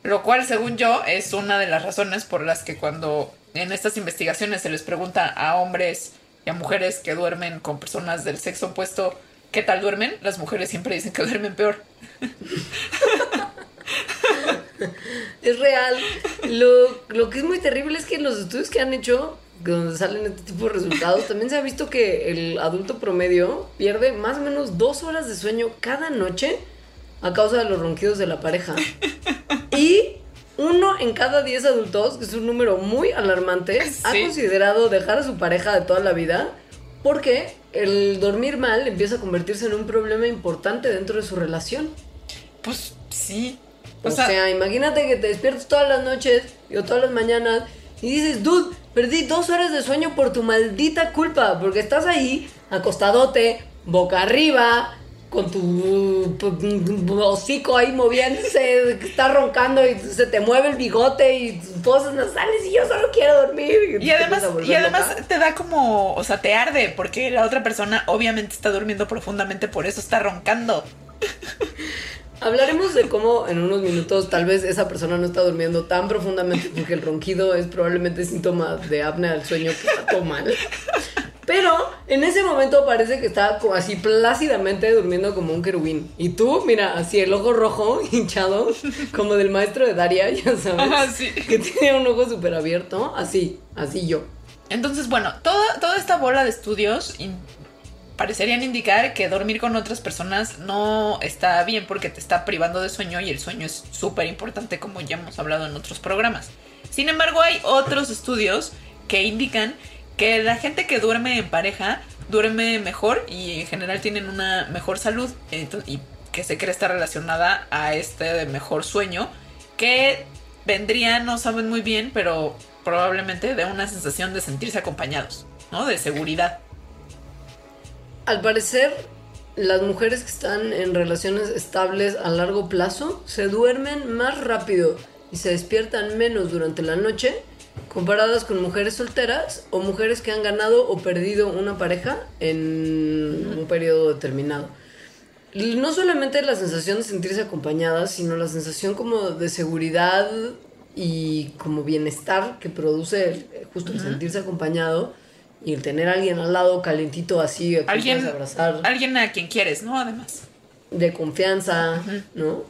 Lo cual, según yo, es una de las razones por las que cuando en estas investigaciones se les pregunta a hombres y a mujeres que duermen con personas del sexo opuesto qué tal duermen, las mujeres siempre dicen que duermen peor. Es real. Lo, lo que es muy terrible es que en los estudios que han hecho, donde salen este tipo de resultados, también se ha visto que el adulto promedio pierde más o menos dos horas de sueño cada noche a causa de los ronquidos de la pareja. En cada diez adultos, que es un número muy alarmante, [LAUGHS] ha Sí. considerado dejar a su pareja de toda la vida porque el dormir mal empieza a convertirse en un problema importante dentro de su relación. Pues sí. O, sea, imagínate que te despiertas todas las noches o todas las mañanas y dices, dude, perdí dos horas de sueño por tu maldita culpa, porque estás ahí, acostadote, boca arriba, con tu p- hocico ahí moviéndose, que está roncando y se te mueve el bigote y tus fosas nasales y yo solo quiero dormir. Y además, y además loca. te da como, o sea, te arde, porque la otra persona obviamente está durmiendo profundamente, por eso está roncando. [LAUGHS] Hablaremos de cómo en unos minutos tal vez esa persona no está durmiendo tan profundamente porque el ronquido es probablemente síntoma de apnea del sueño que está todo mal. Pero en ese momento parece que está como así plácidamente durmiendo como un querubín. Y tú, mira, así el ojo rojo, [LAUGHS] hinchado, como del maestro de Daria, [LAUGHS] ya sabes. Ajá, sí. Que tiene un ojo súper abierto. Así, así yo. Entonces, bueno, toda, toda esta bola de estudios in- parecerían indicar que dormir con otras personas no está bien porque te está privando de sueño y el sueño es súper importante como ya hemos hablado en otros programas. Sin embargo, hay otros estudios que indican que la gente que duerme en pareja duerme mejor y en general tienen una mejor salud y que se cree está relacionada a este mejor sueño que vendría, no saben muy bien, pero probablemente de una sensación de sentirse acompañados, ¿no? De seguridad. Al parecer, las mujeres que están en relaciones estables a largo plazo se duermen más rápido y se despiertan menos durante la noche comparadas con mujeres solteras o mujeres que han ganado o perdido una pareja en un periodo determinado. No solamente la sensación de sentirse acompañadas, sino la sensación como de seguridad y como bienestar que produce el- justo el sentirse acompañado y el tener a alguien al lado calientito así, a quien Alguien, abrazar alguien a quien quieres, ¿no? Además. de confianza, ¿no?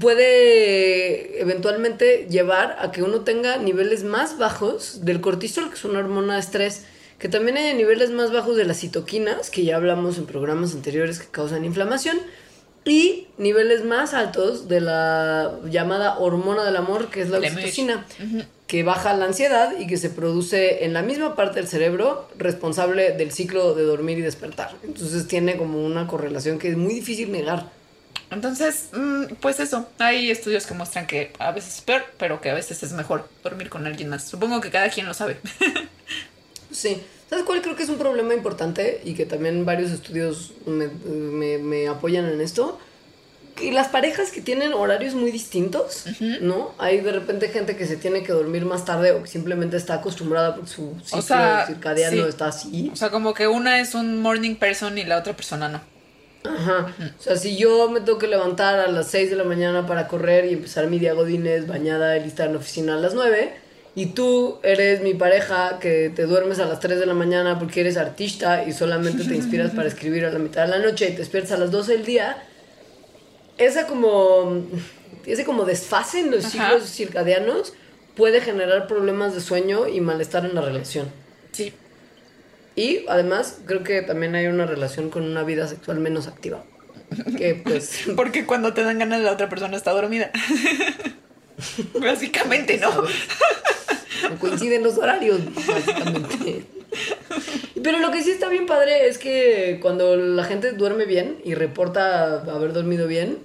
Puede eventualmente llevar a que uno tenga niveles más bajos del cortisol, que es una hormona de estrés, que también hay niveles más bajos de las citoquinas, que ya hablamos en programas anteriores que causan inflamación, y niveles más altos de la llamada hormona del amor, que es la La oxitocina, que baja la ansiedad y que se produce en la misma parte del cerebro responsable del ciclo de dormir y despertar. Entonces tiene como una correlación que es muy difícil negar. Entonces, mm, pues eso, hay estudios que muestran que a veces es peor, pero que a veces es mejor dormir con alguien más. Supongo que cada quien lo sabe. [LAUGHS] Sí. ¿Sabes cuál creo que es un problema importante y que también varios estudios me, me- me apoyan en esto? Que las parejas que tienen horarios muy distintos, ¿no? Hay de repente gente que se tiene que dormir más tarde o que simplemente está acostumbrada porque su ciclo sea, circadiano sí. está así. O sea, como que una es un morning person y la otra persona no. Ajá. O sea, si yo me tengo que levantar a las 6 de la mañana para correr y empezar mi día godines bañada y lista en la oficina a las 9, y tú eres mi pareja que te duermes a las 3 de la mañana porque eres artista y solamente te inspiras para escribir a la mitad de la noche y te despiertas a las 12 del día, esa como ese como desfase en los Ajá. ciclos circadianos puede generar problemas de sueño y malestar en la relación. Sí. Y además creo que también hay una relación con una vida sexual menos activa. Que pues [LAUGHS] Porque cuando te dan ganas la otra persona está dormida. [LAUGHS] Básicamente, ¿no? No coinciden los horarios, básicamente. Pero lo que sí está bien padre es que cuando la gente duerme bien y reporta haber dormido bien,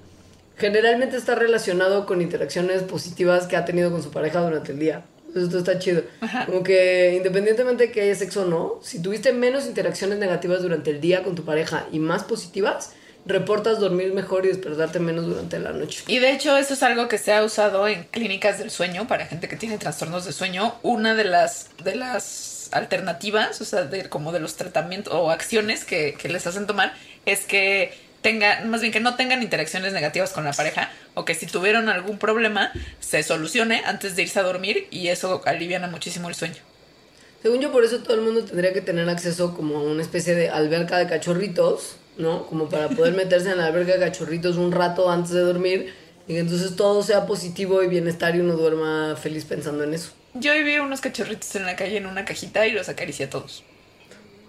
generalmente está relacionado con interacciones positivas que ha tenido con su pareja durante el día. Esto está chido. Como que independientemente de que haya sexo o no, si tuviste menos interacciones negativas durante el día con tu pareja y más positivas, reportas dormir mejor y despertarte menos durante la noche. Y de hecho eso es algo que se ha usado en clínicas del sueño para gente que tiene trastornos de sueño. Una de las, de las alternativas, o sea, de, como de los tratamientos o acciones que, que les hacen tomar, es que tengan, más bien que no tengan interacciones negativas con la pareja o que si tuvieron algún problema se solucione antes de irse a dormir y eso aliviana muchísimo el sueño. Según yo, por eso todo el mundo tendría que tener acceso como a una especie de alberca de cachorritos, ¿no? Como para poder [LAUGHS] meterse en la alberca de cachorritos un rato antes de dormir y que entonces todo sea positivo y bienestar y uno duerma feliz pensando en eso. Yo vi unos cachorritos en la calle en una cajita y los acaricié a todos.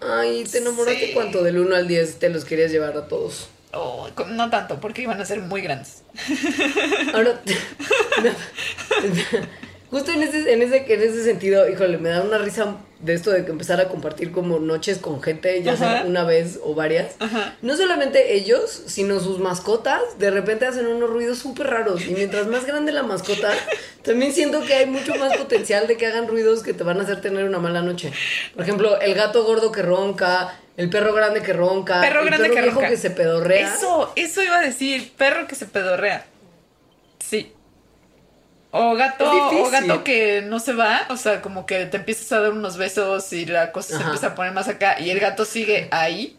Ay, ¿te enamoraste Sí. cuánto? Del 1 al 10 te los querías llevar a todos. Oh, no tanto, porque iban a ser muy grandes. Ahora, [LAUGHS] justo en ese, en, ese, en ese sentido, híjole, me da una risa de esto de que empezar a compartir como noches con gente, ya sea una vez o varias. Ajá. No solamente ellos, sino sus mascotas, de repente hacen unos ruidos súper raros. Y mientras más grande la mascota, también siento que hay mucho más potencial de que hagan ruidos que te van a hacer tener una mala noche. Por ejemplo, el gato gordo que ronca, el perro grande que ronca, Perro el grande perro que viejo ronca. que se pedorrea. Eso, eso iba a decir, perro que se pedorrea. Sí. O gato, o gato que no se va, o sea, como que te empiezas a dar unos besos y la cosa se empieza a poner más acá y el gato sigue ahí.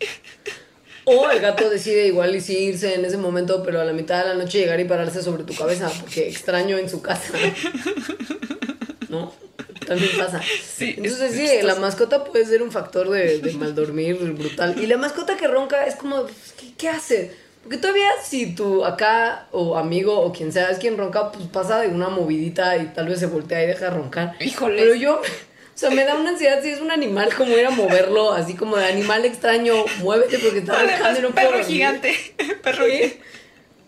O el gato decide igual y sí irse en ese momento, pero a la mitad de la noche llegar y pararse sobre tu cabeza, porque extraño en su casa. ¿No? También pasa. Sí, Entonces es sí, la mascota puede ser un factor de, de mal dormir brutal. Y la mascota que ronca es como, ¿qué, qué hace? Porque todavía si tu acá o amigo o quien sea es quien ronca, pues pasa de una movidita y tal vez se voltea y deja de roncar. Híjole. Pero yo, o sea, me da una ansiedad si es un animal, como ir a moverlo, así como de animal extraño, muévete porque está Además, roncando y no puedo perro dormir. gigante. [LAUGHS] Perro Sí. gigante.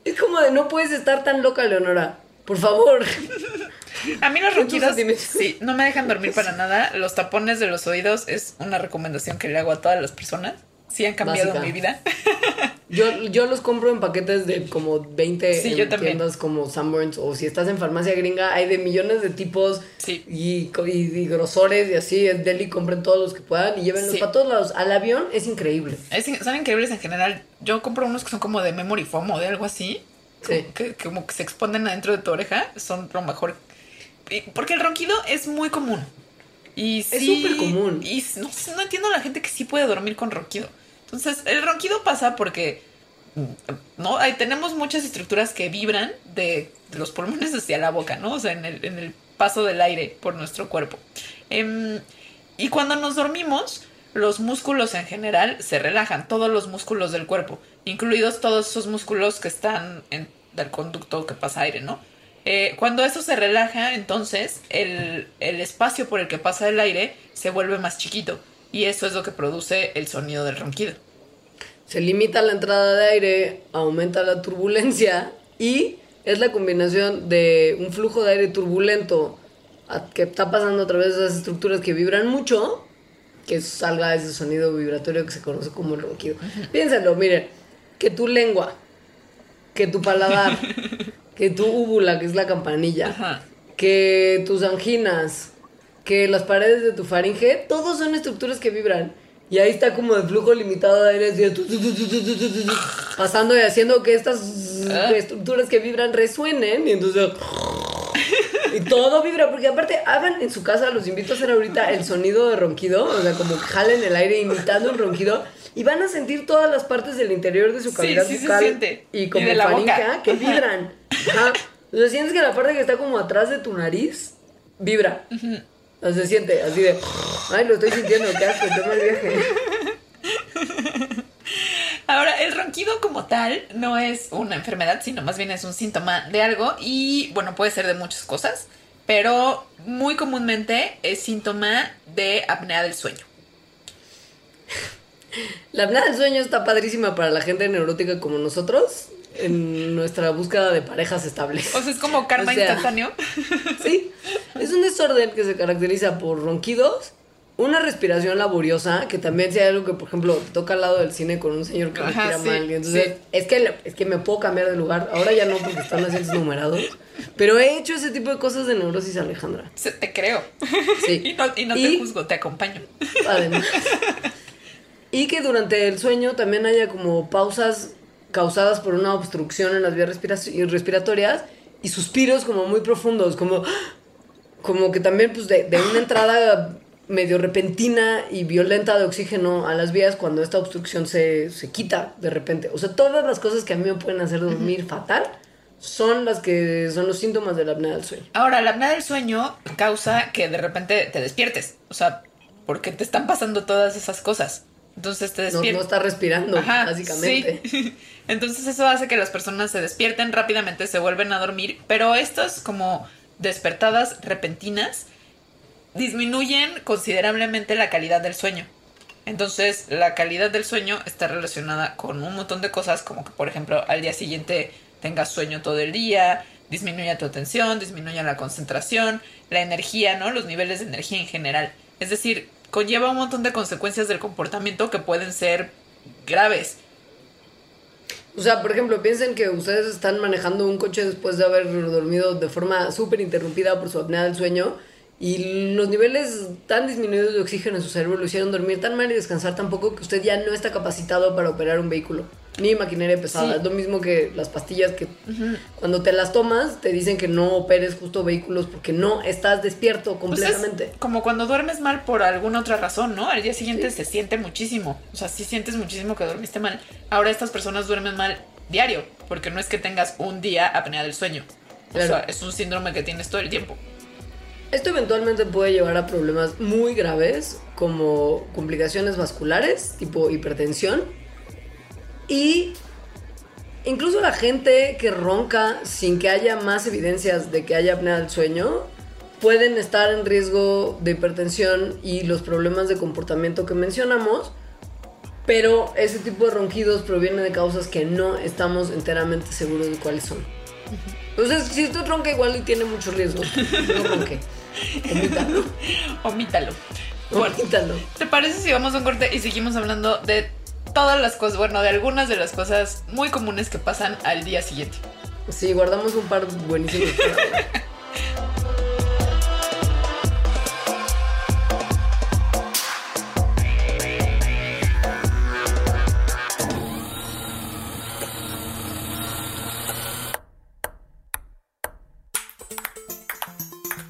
Es como de no puedes estar tan loca, Leonora. Por favor. A mí los ronquidos sí, no me dejan dormir para nada. Los tapones de los oídos es una recomendación que le hago a todas las personas. Sí han cambiado Básica. mi vida. [LAUGHS] Yo, yo los compro en paquetes de como 20 Sí, en yo también. tiendas como Sanborns o si estás en farmacia gringa hay de millones de tipos Sí. y, y, y grosores y así. Es deli, compren todos los que puedan y llévenlos Sí. para todos lados. Al avión es increíble. Es- son increíbles en general. Yo compro unos que son como de memory foam o de algo así. Sí. Que, que como que se exponen adentro de tu oreja. Son lo mejor. Porque el ronquido es muy común. Y Es súper común. Y no, no entiendo a la gente que sí puede dormir con ronquido. Entonces, el ronquido pasa porque no tenemos muchas estructuras que vibran de, los pulmones hacia la boca, ¿no? O sea, en el, paso del aire por nuestro cuerpo. Em, y cuando nos dormimos, los músculos en general se relajan, todos los músculos del cuerpo, incluidos todos esos músculos que están en del conducto que pasa aire, ¿no? Eh, cuando eso se relaja, entonces el espacio por el que pasa el aire se vuelve más chiquito y eso es lo que produce el sonido del ronquido. Se limita la entrada de aire, aumenta la turbulencia y es la combinación de un flujo de aire turbulento que está pasando a través de esas estructuras que vibran mucho, que salga ese sonido vibratorio que se conoce como el ronquido. Piénsalo, miren, que tu lengua, que tu paladar, [LAUGHS] que tu úvula, que es la campanilla, Ajá. que tus anginas, que las paredes de tu faringe, todos son estructuras que vibran. Y ahí está como el flujo limitado de aire, de, tu, pasando y haciendo que estas estructuras que vibran resuenen. Y entonces. Y todo vibra, porque aparte hagan en su casa, los invito a hacer ahorita el sonido de ronquido, o sea, como jalen el aire imitando un ronquido, y van a sentir todas las partes del interior de su cavidad sí, sí bucal y como y faringe ah, que vibran. Ajá. O sea, sientes que la parte que está como atrás de tu nariz vibra. Uh. O se siente así de, ay, lo estoy sintiendo, qué asco, qué mal viaje. [LAUGHS] Ahora, el ronquido como tal no es una enfermedad, sino más bien es un síntoma de algo y bueno, puede ser de muchas cosas, pero muy comúnmente es síntoma de apnea del sueño. La apnea del sueño está padrísima para la gente neurótica como nosotros en nuestra búsqueda de parejas estables. O sea, es como karma [LAUGHS] O sea, instantáneo. [LAUGHS] Sí, es un desorden que se caracteriza por ronquidos, una respiración laboriosa, que también hay algo que, por ejemplo, te toca al lado del cine con un señor que Ajá, respira sí, mal, y entonces sí. es, que, es que me puedo cambiar de lugar, ahora ya no porque están asientos numerados, pero he hecho ese tipo de cosas de neurosis, Alejandra. Se- Te creo. Sí. [LAUGHS] Y no, y no te juzgo, te acompaño. Además. Y que durante el sueño también haya como pausas causadas por una obstrucción en las vías respira- respiratorias y suspiros como muy profundos, como, como que también pues de, de una entrada medio repentina y violenta de oxígeno a las vías cuando esta obstrucción se, se quita de repente. O sea, todas las cosas que a mí me pueden hacer dormir fatal son las que son los síntomas de la apnea del sueño. Ahora, la apnea del sueño causa que de repente te despiertes. O sea, porque te están pasando todas esas cosas. Entonces te No, despiertas. no está respirando, Ajá, básicamente. sí. [LAUGHS] Entonces eso hace que las personas se despierten rápidamente, se vuelven a dormir, pero estas como despertadas repentinas disminuyen considerablemente la calidad del sueño. Entonces la calidad del sueño está relacionada con un montón de cosas, como que por ejemplo al día siguiente tengas sueño todo el día, disminuya tu atención, disminuya la concentración, la energía, ¿no? Los niveles de energía en general. Es decir, conlleva un montón de consecuencias del comportamiento que pueden ser graves. O sea, por ejemplo, piensen que ustedes están manejando un coche después de haber dormido de forma súper interrumpida por su apnea del sueño Y los niveles tan disminuidos de oxígeno en su cerebro lo hicieron dormir tan mal y descansar tan poco que usted ya no está capacitado para operar un vehículo. Ni maquinaria pesada. Sí. Es lo mismo que las pastillas que cuando te las tomas te dicen que no operes justo vehículos porque no estás despierto Pues es completamente. como cuando duermes mal por alguna otra razón, ¿no? Al día siguiente se siente muchísimo. O sea, sí sientes muchísimo que dormiste mal. Ahora estas personas duermen mal diario, porque no es que tengas un día apnea del sueño. O Claro. sea, es un síndrome que tienes todo el tiempo. Esto eventualmente puede llevar a problemas muy graves como complicaciones vasculares, tipo hipertensión. Y incluso la gente que ronca sin que haya más evidencias de que haya apnea del sueño, pueden estar en riesgo de hipertensión y los problemas de comportamiento que mencionamos. Pero ese tipo de ronquidos proviene de causas que no estamos enteramente seguros de cuáles son. Entonces, si usted ronca igual y tiene muchos riesgos, no ronque. [LAUGHS] Omítalo. Omítalo. Bueno, Omítalo. ¿te parece si vamos a un corte y seguimos hablando de todas las cosas, bueno, de algunas de las cosas muy comunes que pasan al día siguiente? Sí, guardamos un par buenísimos [LAUGHS]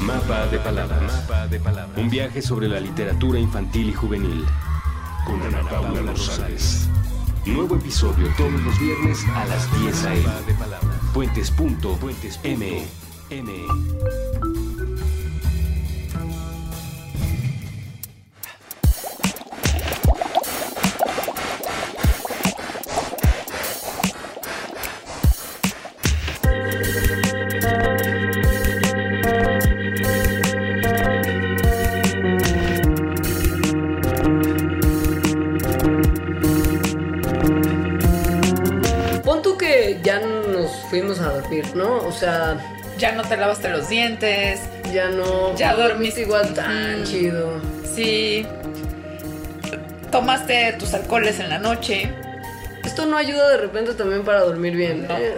Mapa de palabras. Un viaje sobre la literatura infantil y juvenil. Con Ana Paula Rosales. Nuevo episodio todos los viernes a las 10 a.m. Puentes.me. Pon fuimos a dormir, ¿no? O sea, Ya no te lavaste los dientes, ya no. Ya no dormiste. igual tan Mm. chido. sí. Tomaste tus alcoholes en la noche. Esto no ayuda de repente también para dormir bien. No. ¿eh?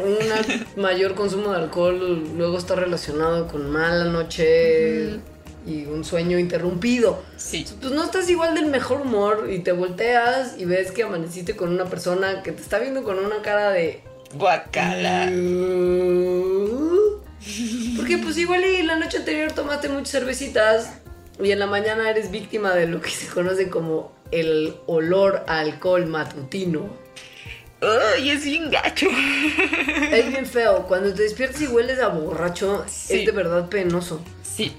Un [LAUGHS] mayor consumo de alcohol luego está relacionado con mala noche y un sueño interrumpido. Sí. Pues no estás igual del mejor humor y te volteas y ves que amaneciste con una persona que te está viendo con una cara de... Guacala. Porque pues igual y la noche anterior tomaste muchas cervecitas y en la mañana eres víctima de lo que se conoce como el olor a alcohol matutino. Ay, es bien gacho. Es bien feo. Cuando te despiertas y hueles a borracho, Sí. es de verdad penoso. Sí.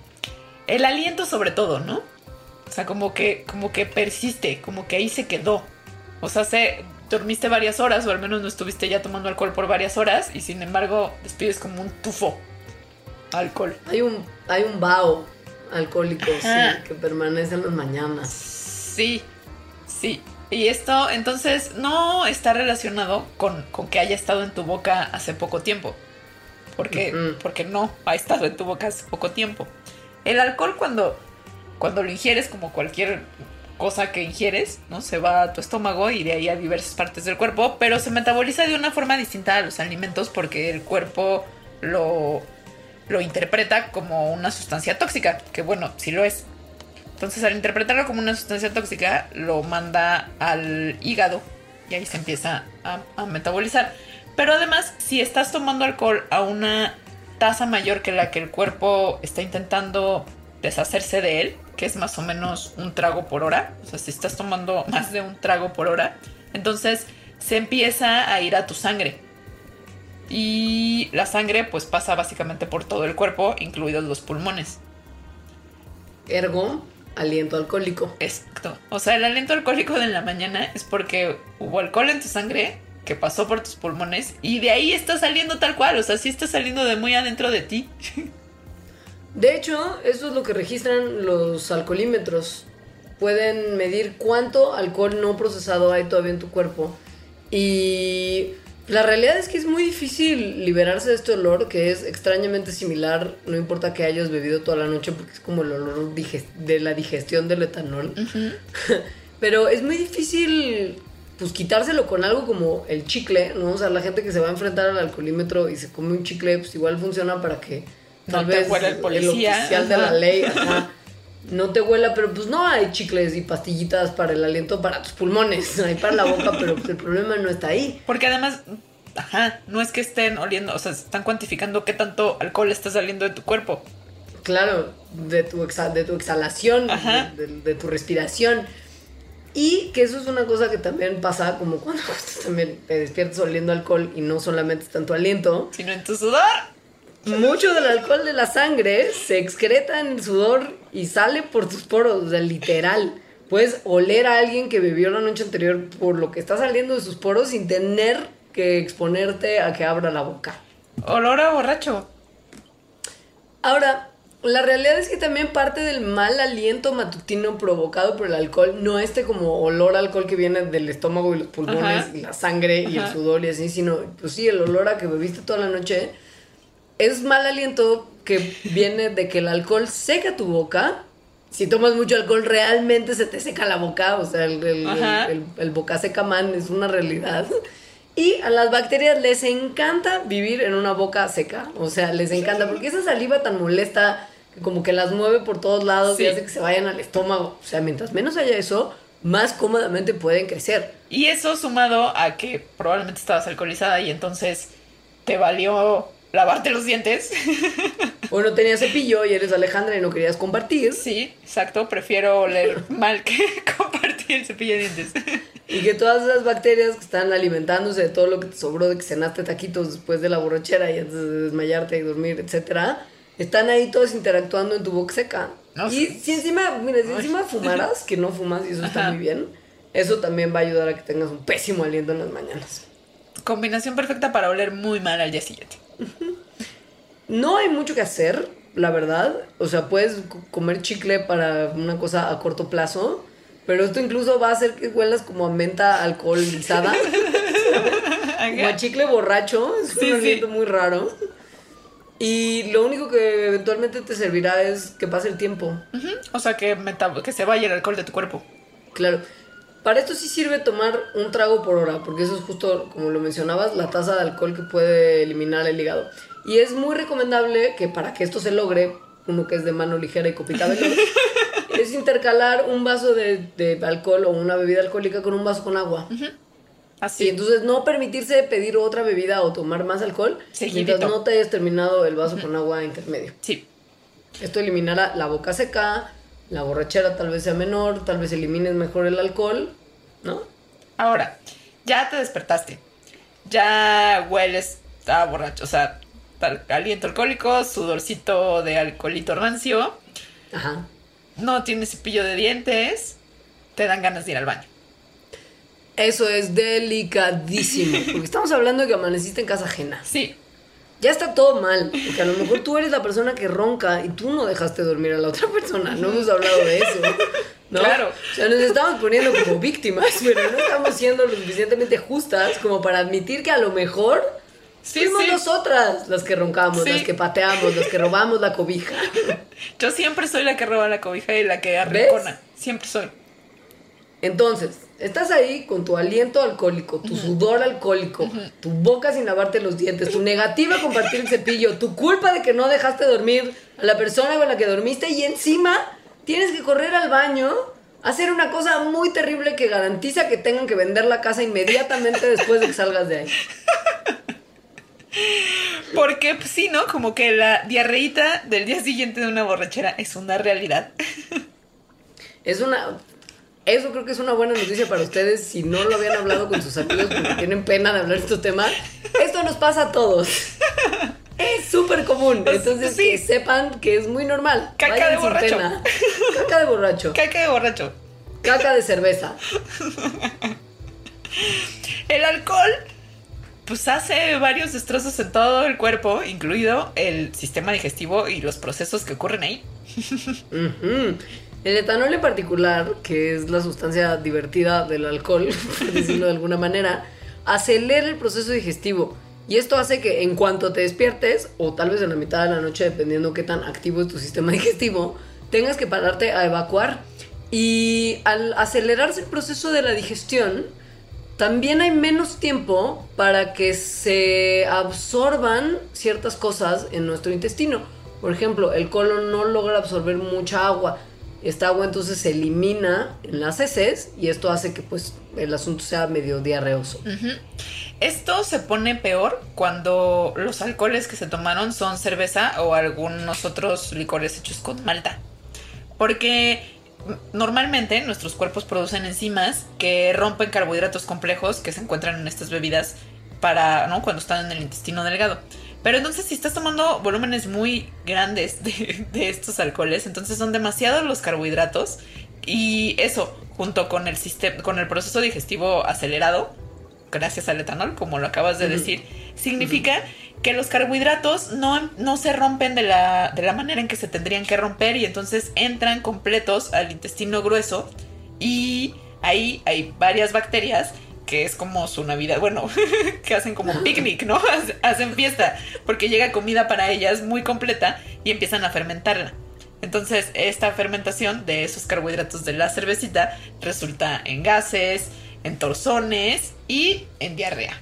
El aliento sobre todo, ¿no? O sea, como que, como que persiste, como que ahí se quedó. O sea, se, dormiste varias horas, o al menos no estuviste ya tomando alcohol por varias horas, y sin embargo despides como un tufo. Alcohol. Hay un, hay un vaho alcohólico sí, Ajá. que permanece en las mañanas. Sí, sí. Y esto entonces no está relacionado con, con que haya estado en tu boca hace poco tiempo. Porque, Ujú. porque no ha estado en tu boca hace poco tiempo. El alcohol cuando, cuando lo ingieres como cualquier cosa que ingieres, ¿no? Se va a tu estómago y de ahí a diversas partes del cuerpo, pero se metaboliza de una forma distinta a los alimentos porque el cuerpo lo, lo interpreta como una sustancia tóxica, que bueno, sí lo es. Entonces, al interpretarlo como una sustancia tóxica, lo manda al hígado y ahí se empieza a, a metabolizar. Pero además, si estás tomando alcohol a una tasa mayor que la que el cuerpo está intentando deshacerse de él, que es más o menos un trago por hora, o sea, si estás tomando más de un trago por hora, entonces se empieza a ir a tu sangre. Y la sangre pues pasa básicamente por todo el cuerpo, incluidos los pulmones. Ergo, aliento alcohólico. Exacto. O sea, el aliento alcohólico de la mañana es porque hubo alcohol en tu sangre que pasó por tus pulmones y de ahí está saliendo tal cual, o sea, sí está saliendo de muy adentro de ti. [LAUGHS] De hecho, eso es lo que registran los alcoholímetros. Pueden medir cuánto alcohol no procesado hay todavía en tu cuerpo. Y la realidad es que es muy difícil liberarse de este olor que es extrañamente similar, no importa que hayas bebido toda la noche porque es como el olor de la digestión del etanol. [LAUGHS] Pero es muy difícil pues quitárselo con algo como el chicle, ¿no? O sea, la gente que se va a enfrentar al alcoholímetro y se come un chicle, pues igual funciona para que tal No te vez huela el policía, oficial de la ley, ajá, no te huela, pero pues no hay chicles y pastillitas para el aliento para tus pulmones, [LAUGHS] hay para la boca, pero pues el problema no está ahí. Porque además, ajá, no es que estén oliendo, o sea, están cuantificando qué tanto alcohol está saliendo de tu cuerpo. Claro, de tu, exa- de tu exhalación, de, de- de tu respiración. Y que eso es una cosa que también pasa como cuando [LAUGHS] también te despiertas oliendo alcohol y no solamente está en tu aliento. Sino en tu sudor. Mucho del alcohol de la sangre se excreta en el sudor y sale por tus poros, o sea, literal. Puedes oler a alguien que bebió la noche anterior por lo que está saliendo de sus poros sin tener que exponerte a que abra la boca. Olor a borracho. Ahora, la realidad es que también parte del mal aliento matutino provocado por el alcohol, no este como olor a alcohol que viene del estómago y los pulmones Ajá. y la sangre y el sudor y así, sino, pues sí, el olor a que bebiste toda la noche, es mal aliento que viene de que el alcohol seca tu boca. Si tomas mucho alcohol, realmente se te seca la boca, o sea, el, el, Ajá. el- el- el boca seca man es una realidad. Y a las bacterias les encanta vivir en una boca seca. O sea, les encanta. Porque esa saliva tan molesta, que como que las mueve por todos lados y hace que se vayan al estómago. O sea, mientras menos haya eso, más cómodamente pueden crecer. Y eso sumado a que probablemente estabas alcoholizada y entonces te valió lavarte los dientes. O no tenías cepillo y eres Alejandra y no querías compartir. Sí, exacto. Prefiero oler mal que [LAUGHS] compartir el cepillo de dientes. Y que todas esas bacterias que están alimentándose de todo lo que te sobró de que cenaste taquitos después de la borrachera y antes de desmayarte y dormir, etcétera, están ahí todos interactuando en tu boca seca. No, y sí. si encima, mira, si encima fumaras, que no fumas y eso está Ajá. muy bien, eso también va a ayudar a que tengas un pésimo aliento en las mañanas. Combinación perfecta para oler muy mal al día siguiente. No hay mucho que hacer, la verdad. O sea, puedes comer chicle para una cosa a corto plazo, pero esto incluso va a hacer que huelas como a menta alcoholizada. [LAUGHS] como a chicle borracho, es Sí, un sí. muy raro. Y lo único que eventualmente te servirá es que pase el tiempo. O sea, que, que se vaya el alcohol de tu cuerpo. Claro. Para esto sí sirve tomar un trago por hora, porque eso es justo, como lo mencionabas, la tasa de alcohol que puede eliminar el hígado. Y es muy recomendable que para que esto se logre, uno que es de mano ligera y copita veloz, [LAUGHS] es intercalar un vaso de, de alcohol o una bebida alcohólica con un vaso con agua. Así. Y entonces no permitirse pedir otra bebida o tomar más alcohol Seguidito. mientras no te hayas terminado el vaso con agua intermedio. Sí. Esto eliminará la boca seca, la borrachera tal vez sea menor, tal vez elimines mejor el alcohol, ¿no? Ahora, ya te despertaste. Ya hueles a borracho. O sea, tal- aliento alcohólico, sudorcito de alcoholito rancio. Ajá. No tienes cepillo de dientes. Te dan ganas de ir al baño. Eso es delicadísimo. [LAUGHS] Porque estamos hablando de que amaneciste en casa ajena. Sí. Ya está todo mal. Porque a lo mejor tú eres la persona que ronca y tú no dejaste dormir a la otra persona. No hemos hablado de eso. ¿no? Claro. O sea, nos estamos poniendo como víctimas, pero no estamos siendo lo suficientemente justas como para admitir que a lo mejor Sí, fuimos sí. nosotras las que roncamos, Sí. las que pateamos, las que robamos la cobija. [LAUGHS] Yo siempre soy la que roba la cobija y la que arrincona. Siempre soy. Entonces, estás ahí con tu aliento alcohólico, tu sudor alcohólico, tu boca sin lavarte los dientes, tu negativa a compartir el cepillo, tu culpa de que no dejaste dormir a la persona con la que dormiste y encima tienes que correr al baño, hacer una cosa muy terrible que garantiza que tengan que vender la casa inmediatamente después de que salgas de ahí. Porque pues, sí, ¿no? Como que la diarreíta del día siguiente de una borrachera es una realidad. Es una... Eso creo que es una buena noticia para ustedes si no lo habían hablado con sus amigos porque tienen pena de hablar de estos temas. Esto nos pasa a todos. Es súper común. Entonces sí. que sepan que es muy normal. Caca Vayan de borracho. pena. Caca de borracho. Caca de borracho. Caca de cerveza. El alcohol pues hace varios destrozos en todo el cuerpo, incluido el sistema digestivo y los procesos que ocurren ahí. Ujú. El etanol en particular, que es la sustancia divertida del alcohol, [LAUGHS] por decirlo de alguna manera, acelera el proceso digestivo. Y esto hace que en cuanto te despiertes, o tal vez en la mitad de la noche, dependiendo qué tan activo es tu sistema [LAUGHS] digestivo, tengas que pararte a evacuar. Y al acelerarse el proceso de la digestión, también hay menos tiempo para que se absorban ciertas cosas en nuestro intestino. Por ejemplo, el colon no logra absorber mucha agua. Esta agua entonces se elimina en las heces y esto hace que pues el asunto sea medio diarreoso. Esto se pone peor cuando los alcoholes que se tomaron son cerveza o algunos otros licores hechos con malta. Porque normalmente nuestros cuerpos producen enzimas que rompen carbohidratos complejos que se encuentran en estas bebidas para, ¿no? Cuando están en el intestino delgado. Pero entonces si estás tomando volúmenes muy grandes de, de estos alcoholes, entonces son demasiados los carbohidratos y eso, junto con el sistema, con el proceso digestivo acelerado, gracias al etanol, como lo acabas de decir, significa que los carbohidratos no, no se rompen de la, de la manera en que se tendrían que romper y entonces entran completos al intestino grueso y ahí hay varias bacterias que es como su Navidad, bueno, [LAUGHS] que hacen como picnic, ¿no? Hace- Hacen fiesta, porque llega comida para ellas muy completa y empiezan a fermentarla. Entonces, esta fermentación de esos carbohidratos de la cervecita resulta en gases, en torsones y en diarrea.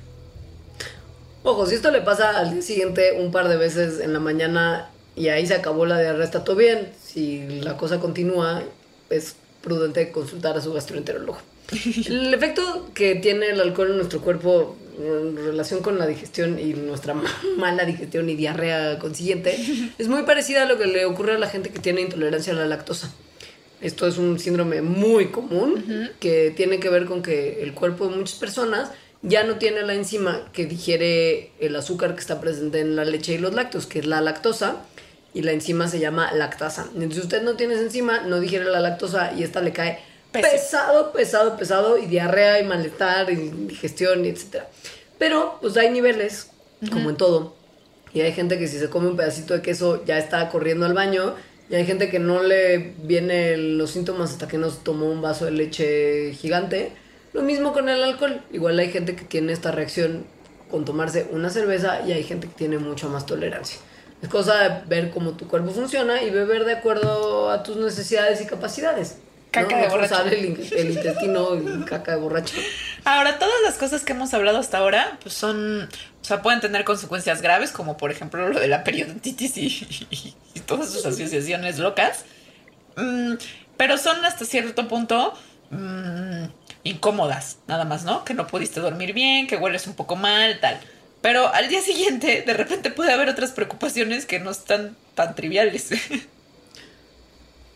Ojo, si esto le pasa al día siguiente un par de veces en la mañana y ahí se acabó la diarrea, está todo bien. Si la cosa continúa, es prudente consultar a su gastroenterólogo. [LAUGHS] El efecto que tiene el alcohol en nuestro cuerpo en relación con la digestión y nuestra ma- mala digestión y diarrea consiguiente es muy parecida a lo que le ocurre a la gente que tiene intolerancia a la lactosa. Esto es un síndrome muy común que tiene que ver con que el cuerpo de muchas personas ya no tiene la enzima que digiere el azúcar que está presente en la leche y los lácteos, que es la lactosa, y la enzima se llama lactasa. Entonces, si usted no tiene esa enzima, no digiere la lactosa y esta le cae. Pesado, pesado, pesado, y diarrea y malestar y digestión y etcétera. Pero, pues hay niveles, como en todo. Y hay gente que si se come un pedacito de queso ya está corriendo al baño. Y hay gente que no le viene los síntomas hasta que no se tomó un vaso de leche gigante. Lo mismo con el alcohol. Igual hay gente que tiene esta reacción con tomarse una cerveza y hay gente que tiene mucha más tolerancia. Es cosa de ver cómo tu cuerpo funciona y beber de acuerdo a tus necesidades y capacidades. Caca ¿no? de borracho. el, in- el intestino y caca de borracho. Ahora, todas las cosas que hemos hablado hasta ahora, pues son, o sea, pueden tener consecuencias graves, como por ejemplo lo de la periodontitis y, y- y todas sus asociaciones locas. Mm, pero son hasta cierto punto mm, incómodas, nada más, ¿no? Que no pudiste dormir bien, que hueles un poco mal, tal. Pero al día siguiente, de repente puede haber otras preocupaciones que no están tan triviales. [LAUGHS]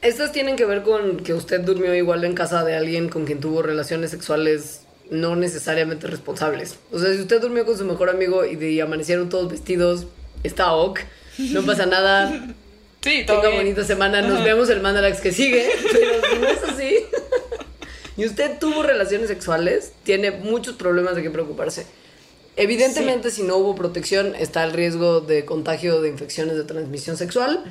Estas tienen que ver con que usted durmió igual en casa de alguien con quien tuvo relaciones sexuales no necesariamente responsables. O sea, si usted durmió con su mejor amigo y de amanecieron todos vestidos, está ok, no pasa nada. [LAUGHS] Sí, todo Tenga bien. bonita semana, nos vemos el Mandalax que sigue, pero si no es así [LAUGHS] y usted tuvo relaciones sexuales, tiene muchos problemas de qué preocuparse. Evidentemente, si no hubo protección, está el riesgo de contagio de infecciones de transmisión sexual,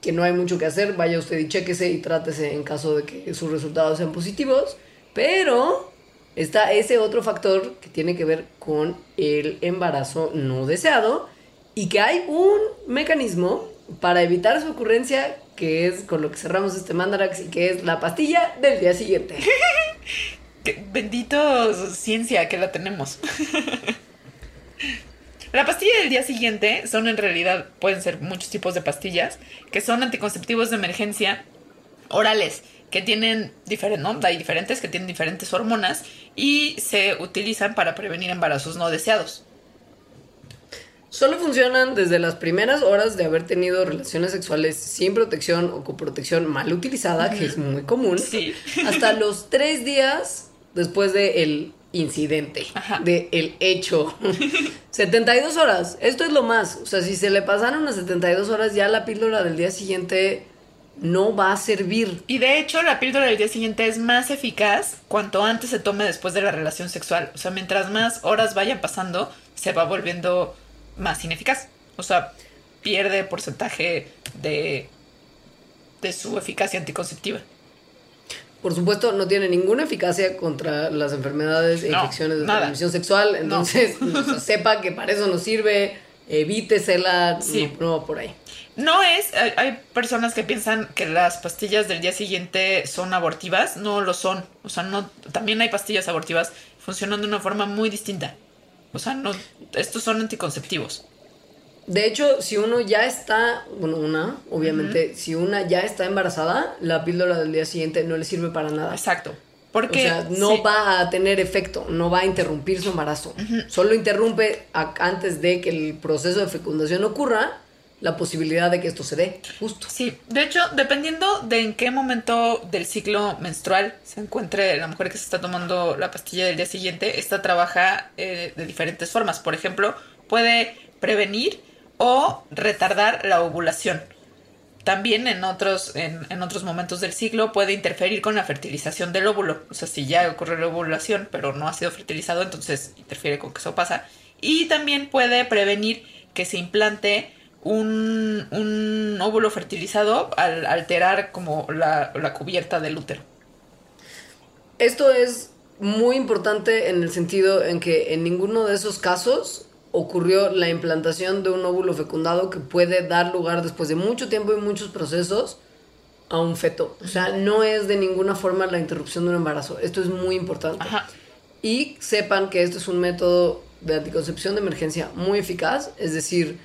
que no hay mucho que hacer, vaya usted y chéquese y trátese en caso de que sus resultados sean positivos, pero está ese otro factor que tiene que ver con el embarazo no deseado y que hay un mecanismo para evitar su ocurrencia que es con lo que cerramos este Mandarax y que es la pastilla del día siguiente. [LAUGHS] Bendito ciencia que la tenemos. [LAUGHS] La pastilla del día siguiente son en realidad, pueden ser muchos tipos de pastillas, que son anticonceptivos de emergencia orales, que tienen diferentes, ¿no? Hay diferentes que tienen diferentes hormonas y se utilizan para prevenir embarazos no deseados. Solo funcionan desde las primeras horas de haber tenido relaciones sexuales sin protección o con protección mal utilizada, que es muy común, Sí. hasta los tres días después del incidente, Ajá. del hecho. [LAUGHS] 72 horas, esto es lo más. O sea, si se le pasaron las 72 horas, ya la píldora del día siguiente no va a servir. Y de hecho, la píldora del día siguiente es más eficaz cuanto antes se tome después de la relación sexual. O sea, mientras más horas vayan pasando, se va volviendo más ineficaz. O sea, pierde porcentaje de, de su eficacia anticonceptiva. Por supuesto, no tiene ninguna eficacia contra las enfermedades e No, infecciones de nada. transmisión sexual. Entonces, [LAUGHS] sepa que para eso no sirve, evítesela, Sí. no, por ahí. No es, hay, hay personas que piensan que las pastillas del día siguiente son abortivas, no lo son. O sea, no, también hay pastillas abortivas, funcionan de una forma muy distinta. O sea, no, estos son anticonceptivos. De hecho, si uno ya está, bueno, una, obviamente, si una ya está embarazada, la píldora del día siguiente no le sirve para nada. Exacto. Porque o sea, no sí. va a tener efecto, no va a interrumpir su embarazo. Solo interrumpe a- antes de que el proceso de fecundación ocurra la posibilidad de que esto se dé. Justo. Sí, de hecho, dependiendo de en qué momento del ciclo menstrual se encuentre la mujer que se está tomando la pastilla del día siguiente, esta trabaja eh, de diferentes formas. Por ejemplo, puede prevenir o retardar la ovulación. También en otros, en, en otros momentos del ciclo puede interferir con la fertilización del óvulo. O sea, si ya ocurrió la ovulación, pero no ha sido fertilizado, entonces interfiere con que eso pasa. Y también puede prevenir que se implante un, un óvulo fertilizado al alterar como la, la cubierta del útero. Esto es muy importante en el sentido en que en ninguno de esos casos ocurrió la implantación de un óvulo fecundado que puede dar lugar después de mucho tiempo y muchos procesos a un feto. O sea, no es de ninguna forma la interrupción de un embarazo. Esto es muy importante. Ajá. Y sepan que este es un método de anticoncepción de emergencia muy eficaz. Es decir,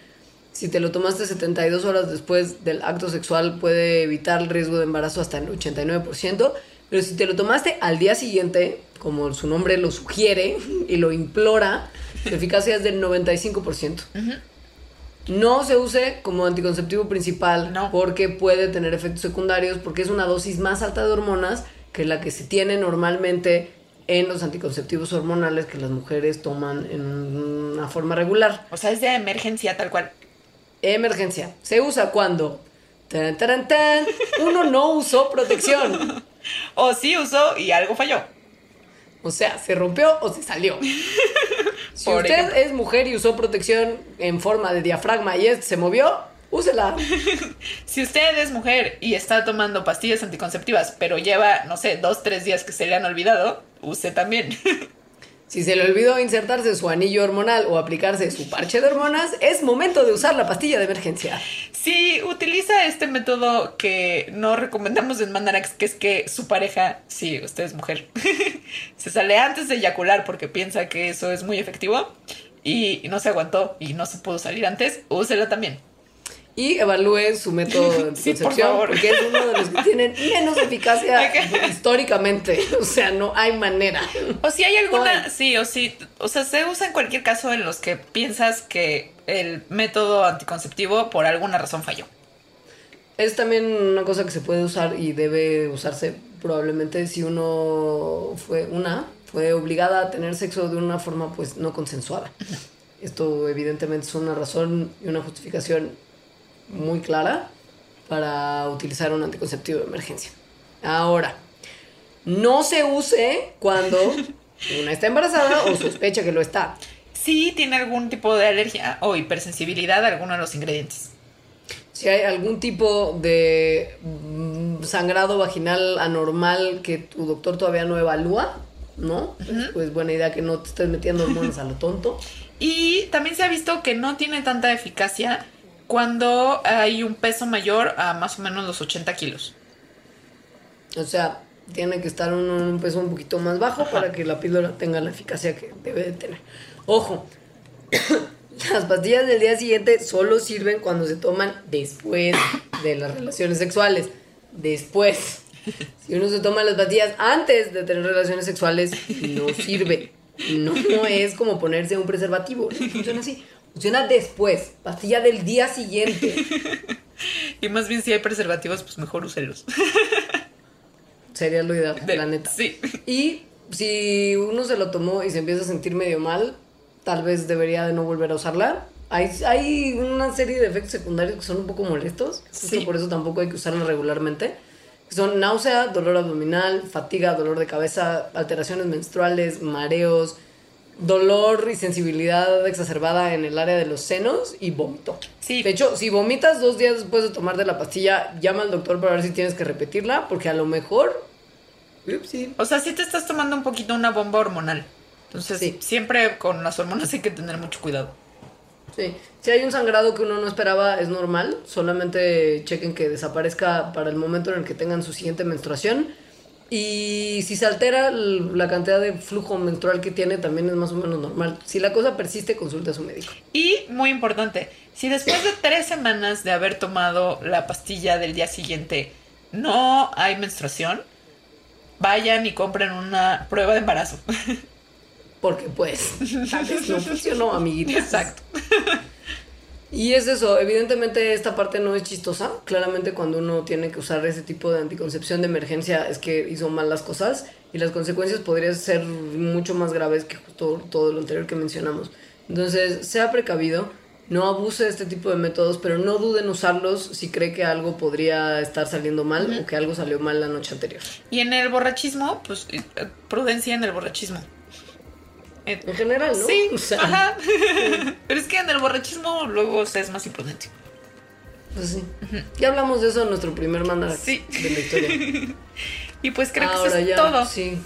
si te lo tomaste 72 horas después del acto sexual puede evitar el riesgo de embarazo hasta el 89%. Pero si te lo tomaste al día siguiente, como su nombre lo sugiere [LAUGHS] y lo implora, su eficacia es del 95%. No se use como anticonceptivo principal No. porque puede tener efectos secundarios, porque es una dosis más alta de hormonas que la que se tiene normalmente en los anticonceptivos hormonales que las mujeres toman en una forma regular. O sea, es de emergencia tal cual. Emergencia. Se usa cuando tan, tan, tan, uno no usó protección. [LAUGHS] O sí usó y algo falló. O sea, se rompió o se salió. [LAUGHS] Si Por usted ejemplo. es mujer y usó protección en forma de diafragma y este se movió, úsela. [LAUGHS] Si usted es mujer y está tomando pastillas anticonceptivas, pero lleva, no sé, dos, tres días que se le han olvidado, use también. [LAUGHS] Si se le olvidó insertarse su anillo hormonal o aplicarse su parche de hormonas, es momento de usar la pastilla de emergencia. Si utiliza este método que no recomendamos en Mandarax, que es que su pareja, si usted es mujer, [LAUGHS] se sale antes de eyacular porque piensa que eso es muy efectivo y no se aguantó y no se pudo salir antes, úsela también. Y evalúe su método de [LAUGHS] Sí, por anticoncepción, favor. porque es uno de los que tienen menos eficacia [LAUGHS] históricamente. O sea, no hay manera. O si hay alguna, sí, o sí, o sea, se usa en cualquier caso en los que piensas que el método anticonceptivo por alguna razón falló. Es también una cosa que se puede usar y debe usarse probablemente si uno fue una fue obligada a tener sexo de una forma pues no consensuada. Esto evidentemente es una razón y una justificación muy clara para utilizar un anticonceptivo de emergencia. Ahora, no se use cuando [LAUGHS] una está embarazada o sospecha que lo está. Si tiene algún tipo de alergia o hipersensibilidad a alguno de los ingredientes. Si hay algún tipo de mm, sangrado vaginal anormal que tu doctor todavía no evalúa, ¿no? Pues buena idea que no te estés metiendo hormonas a lo tonto. [LAUGHS] Y también se ha visto que no tiene tanta eficacia cuando hay un peso mayor a más o menos los 80 kilos. O sea, tiene que estar uno en un peso un poquito más bajo para que la píldora tenga la eficacia que debe de tener. Ojo, [COUGHS] las pastillas del día siguiente solo sirven cuando se toman después de las relaciones sexuales. Después. Si uno se toma las pastillas antes de tener relaciones sexuales, no sirve. No, no es como ponerse un preservativo. No funciona así. Funciona después. Pastilla del día siguiente. [LAUGHS] Y más bien si hay preservativos, pues mejor úselos. [LAUGHS] Sería lo ideal, la neta. Sí. Y si uno se lo tomó y se empieza a sentir medio mal, tal vez debería de no volver a usarla. Hay, hay una serie de efectos secundarios que son un poco molestos. Sí. por eso tampoco hay que usarlos regularmente. Son náusea, dolor abdominal, fatiga, dolor de cabeza, alteraciones menstruales, mareos, dolor y sensibilidad exacerbada en el área de los senos y vómito. Sí. De hecho, si vomitas dos días después de tomar de la pastilla, llama al doctor para ver si tienes que repetirla, porque a lo mejor... Upsi. O sea, si te estás tomando un poquito una bomba hormonal. Entonces, Sí. siempre con las hormonas hay que tener mucho cuidado. Sí, si hay un sangrado que uno no esperaba, es normal. Solamente chequen que desaparezca para el momento en el que tengan su siguiente menstruación. Y si se altera la cantidad de flujo menstrual que tiene, también es más o menos normal. Si la cosa persiste, consulte a su médico. Y muy importante, si después de tres semanas de haber tomado la pastilla del día siguiente no hay menstruación, vayan y compren una prueba de embarazo. Porque pues, tal vez no [LAUGHS] funcionó, amiguitos. Exacto. Y es eso, evidentemente esta parte no es chistosa. Claramente cuando uno tiene que usar ese tipo de anticoncepción de emergencia es que hizo mal las cosas y las consecuencias podrían ser mucho más graves que justo todo lo anterior que mencionamos. Entonces, sea precavido, no abuse de este tipo de métodos, pero no duden en usarlos si cree que algo podría estar saliendo mal o que algo salió mal la noche anterior. Y en el borrachismo, pues eh, prudencia en el borrachismo. Eh, En general, ¿no? Sí, O sea, ajá. [LAUGHS] [LAUGHS] Pero es que en el borrachismo luego se es más imprudente. pues sí. Ya hablamos de eso en nuestro primer mandar Sí. de la historia. [LAUGHS] Y pues creo que Ahora eso es ya, todo. Sí.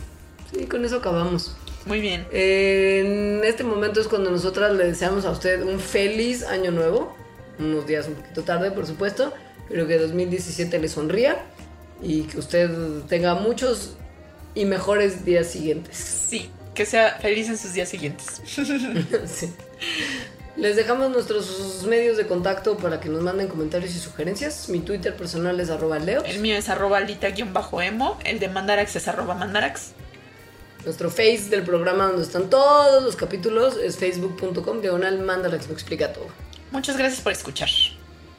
Sí, con eso acabamos. Muy bien. En este momento es cuando nosotras le deseamos a usted un feliz año nuevo. Unos días un poquito tarde, por supuesto. Pero que 2017 le sonría. Y que usted tenga muchos y mejores días siguientes. Sí, que sea feliz en sus días siguientes. [LAUGHS] Sí. Les dejamos nuestros medios de contacto para que nos manden comentarios y sugerencias. Mi Twitter personal es arroba leo. El mío es arroba lita-emo. El de Mandarax es arroba mandarax. Nuestro face del programa donde están todos los capítulos es facebook.com diagonal mandalax me explica todo. Muchas gracias por escuchar.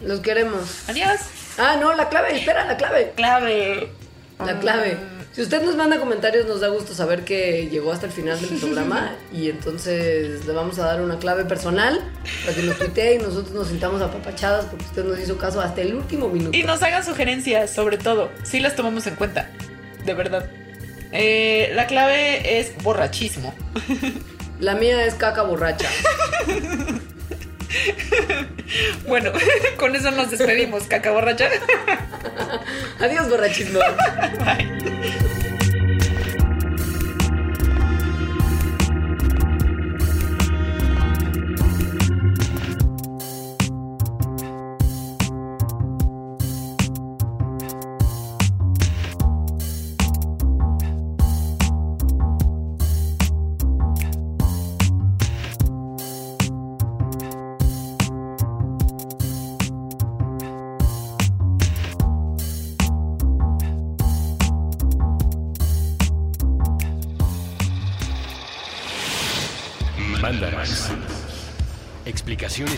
Los queremos. Adiós. Ah, no, la clave, espera, la clave. Clave. La clave. Si usted nos manda comentarios, nos da gusto saber que llegó hasta el final del programa [LAUGHS] y entonces le vamos a dar una clave personal para que nos tuitee y nosotros nos sintamos apapachadas porque usted nos hizo caso hasta el último minuto. Y nos hagan sugerencias, sobre todo. Sí las tomamos en cuenta. De verdad. Eh, la clave es borrachismo. La mía es caca borracha. [LAUGHS] [LAUGHS] Bueno, [LAUGHS] con eso nos despedimos, caca borracha. [LAUGHS] Adiós, borrachismo. Mandarax.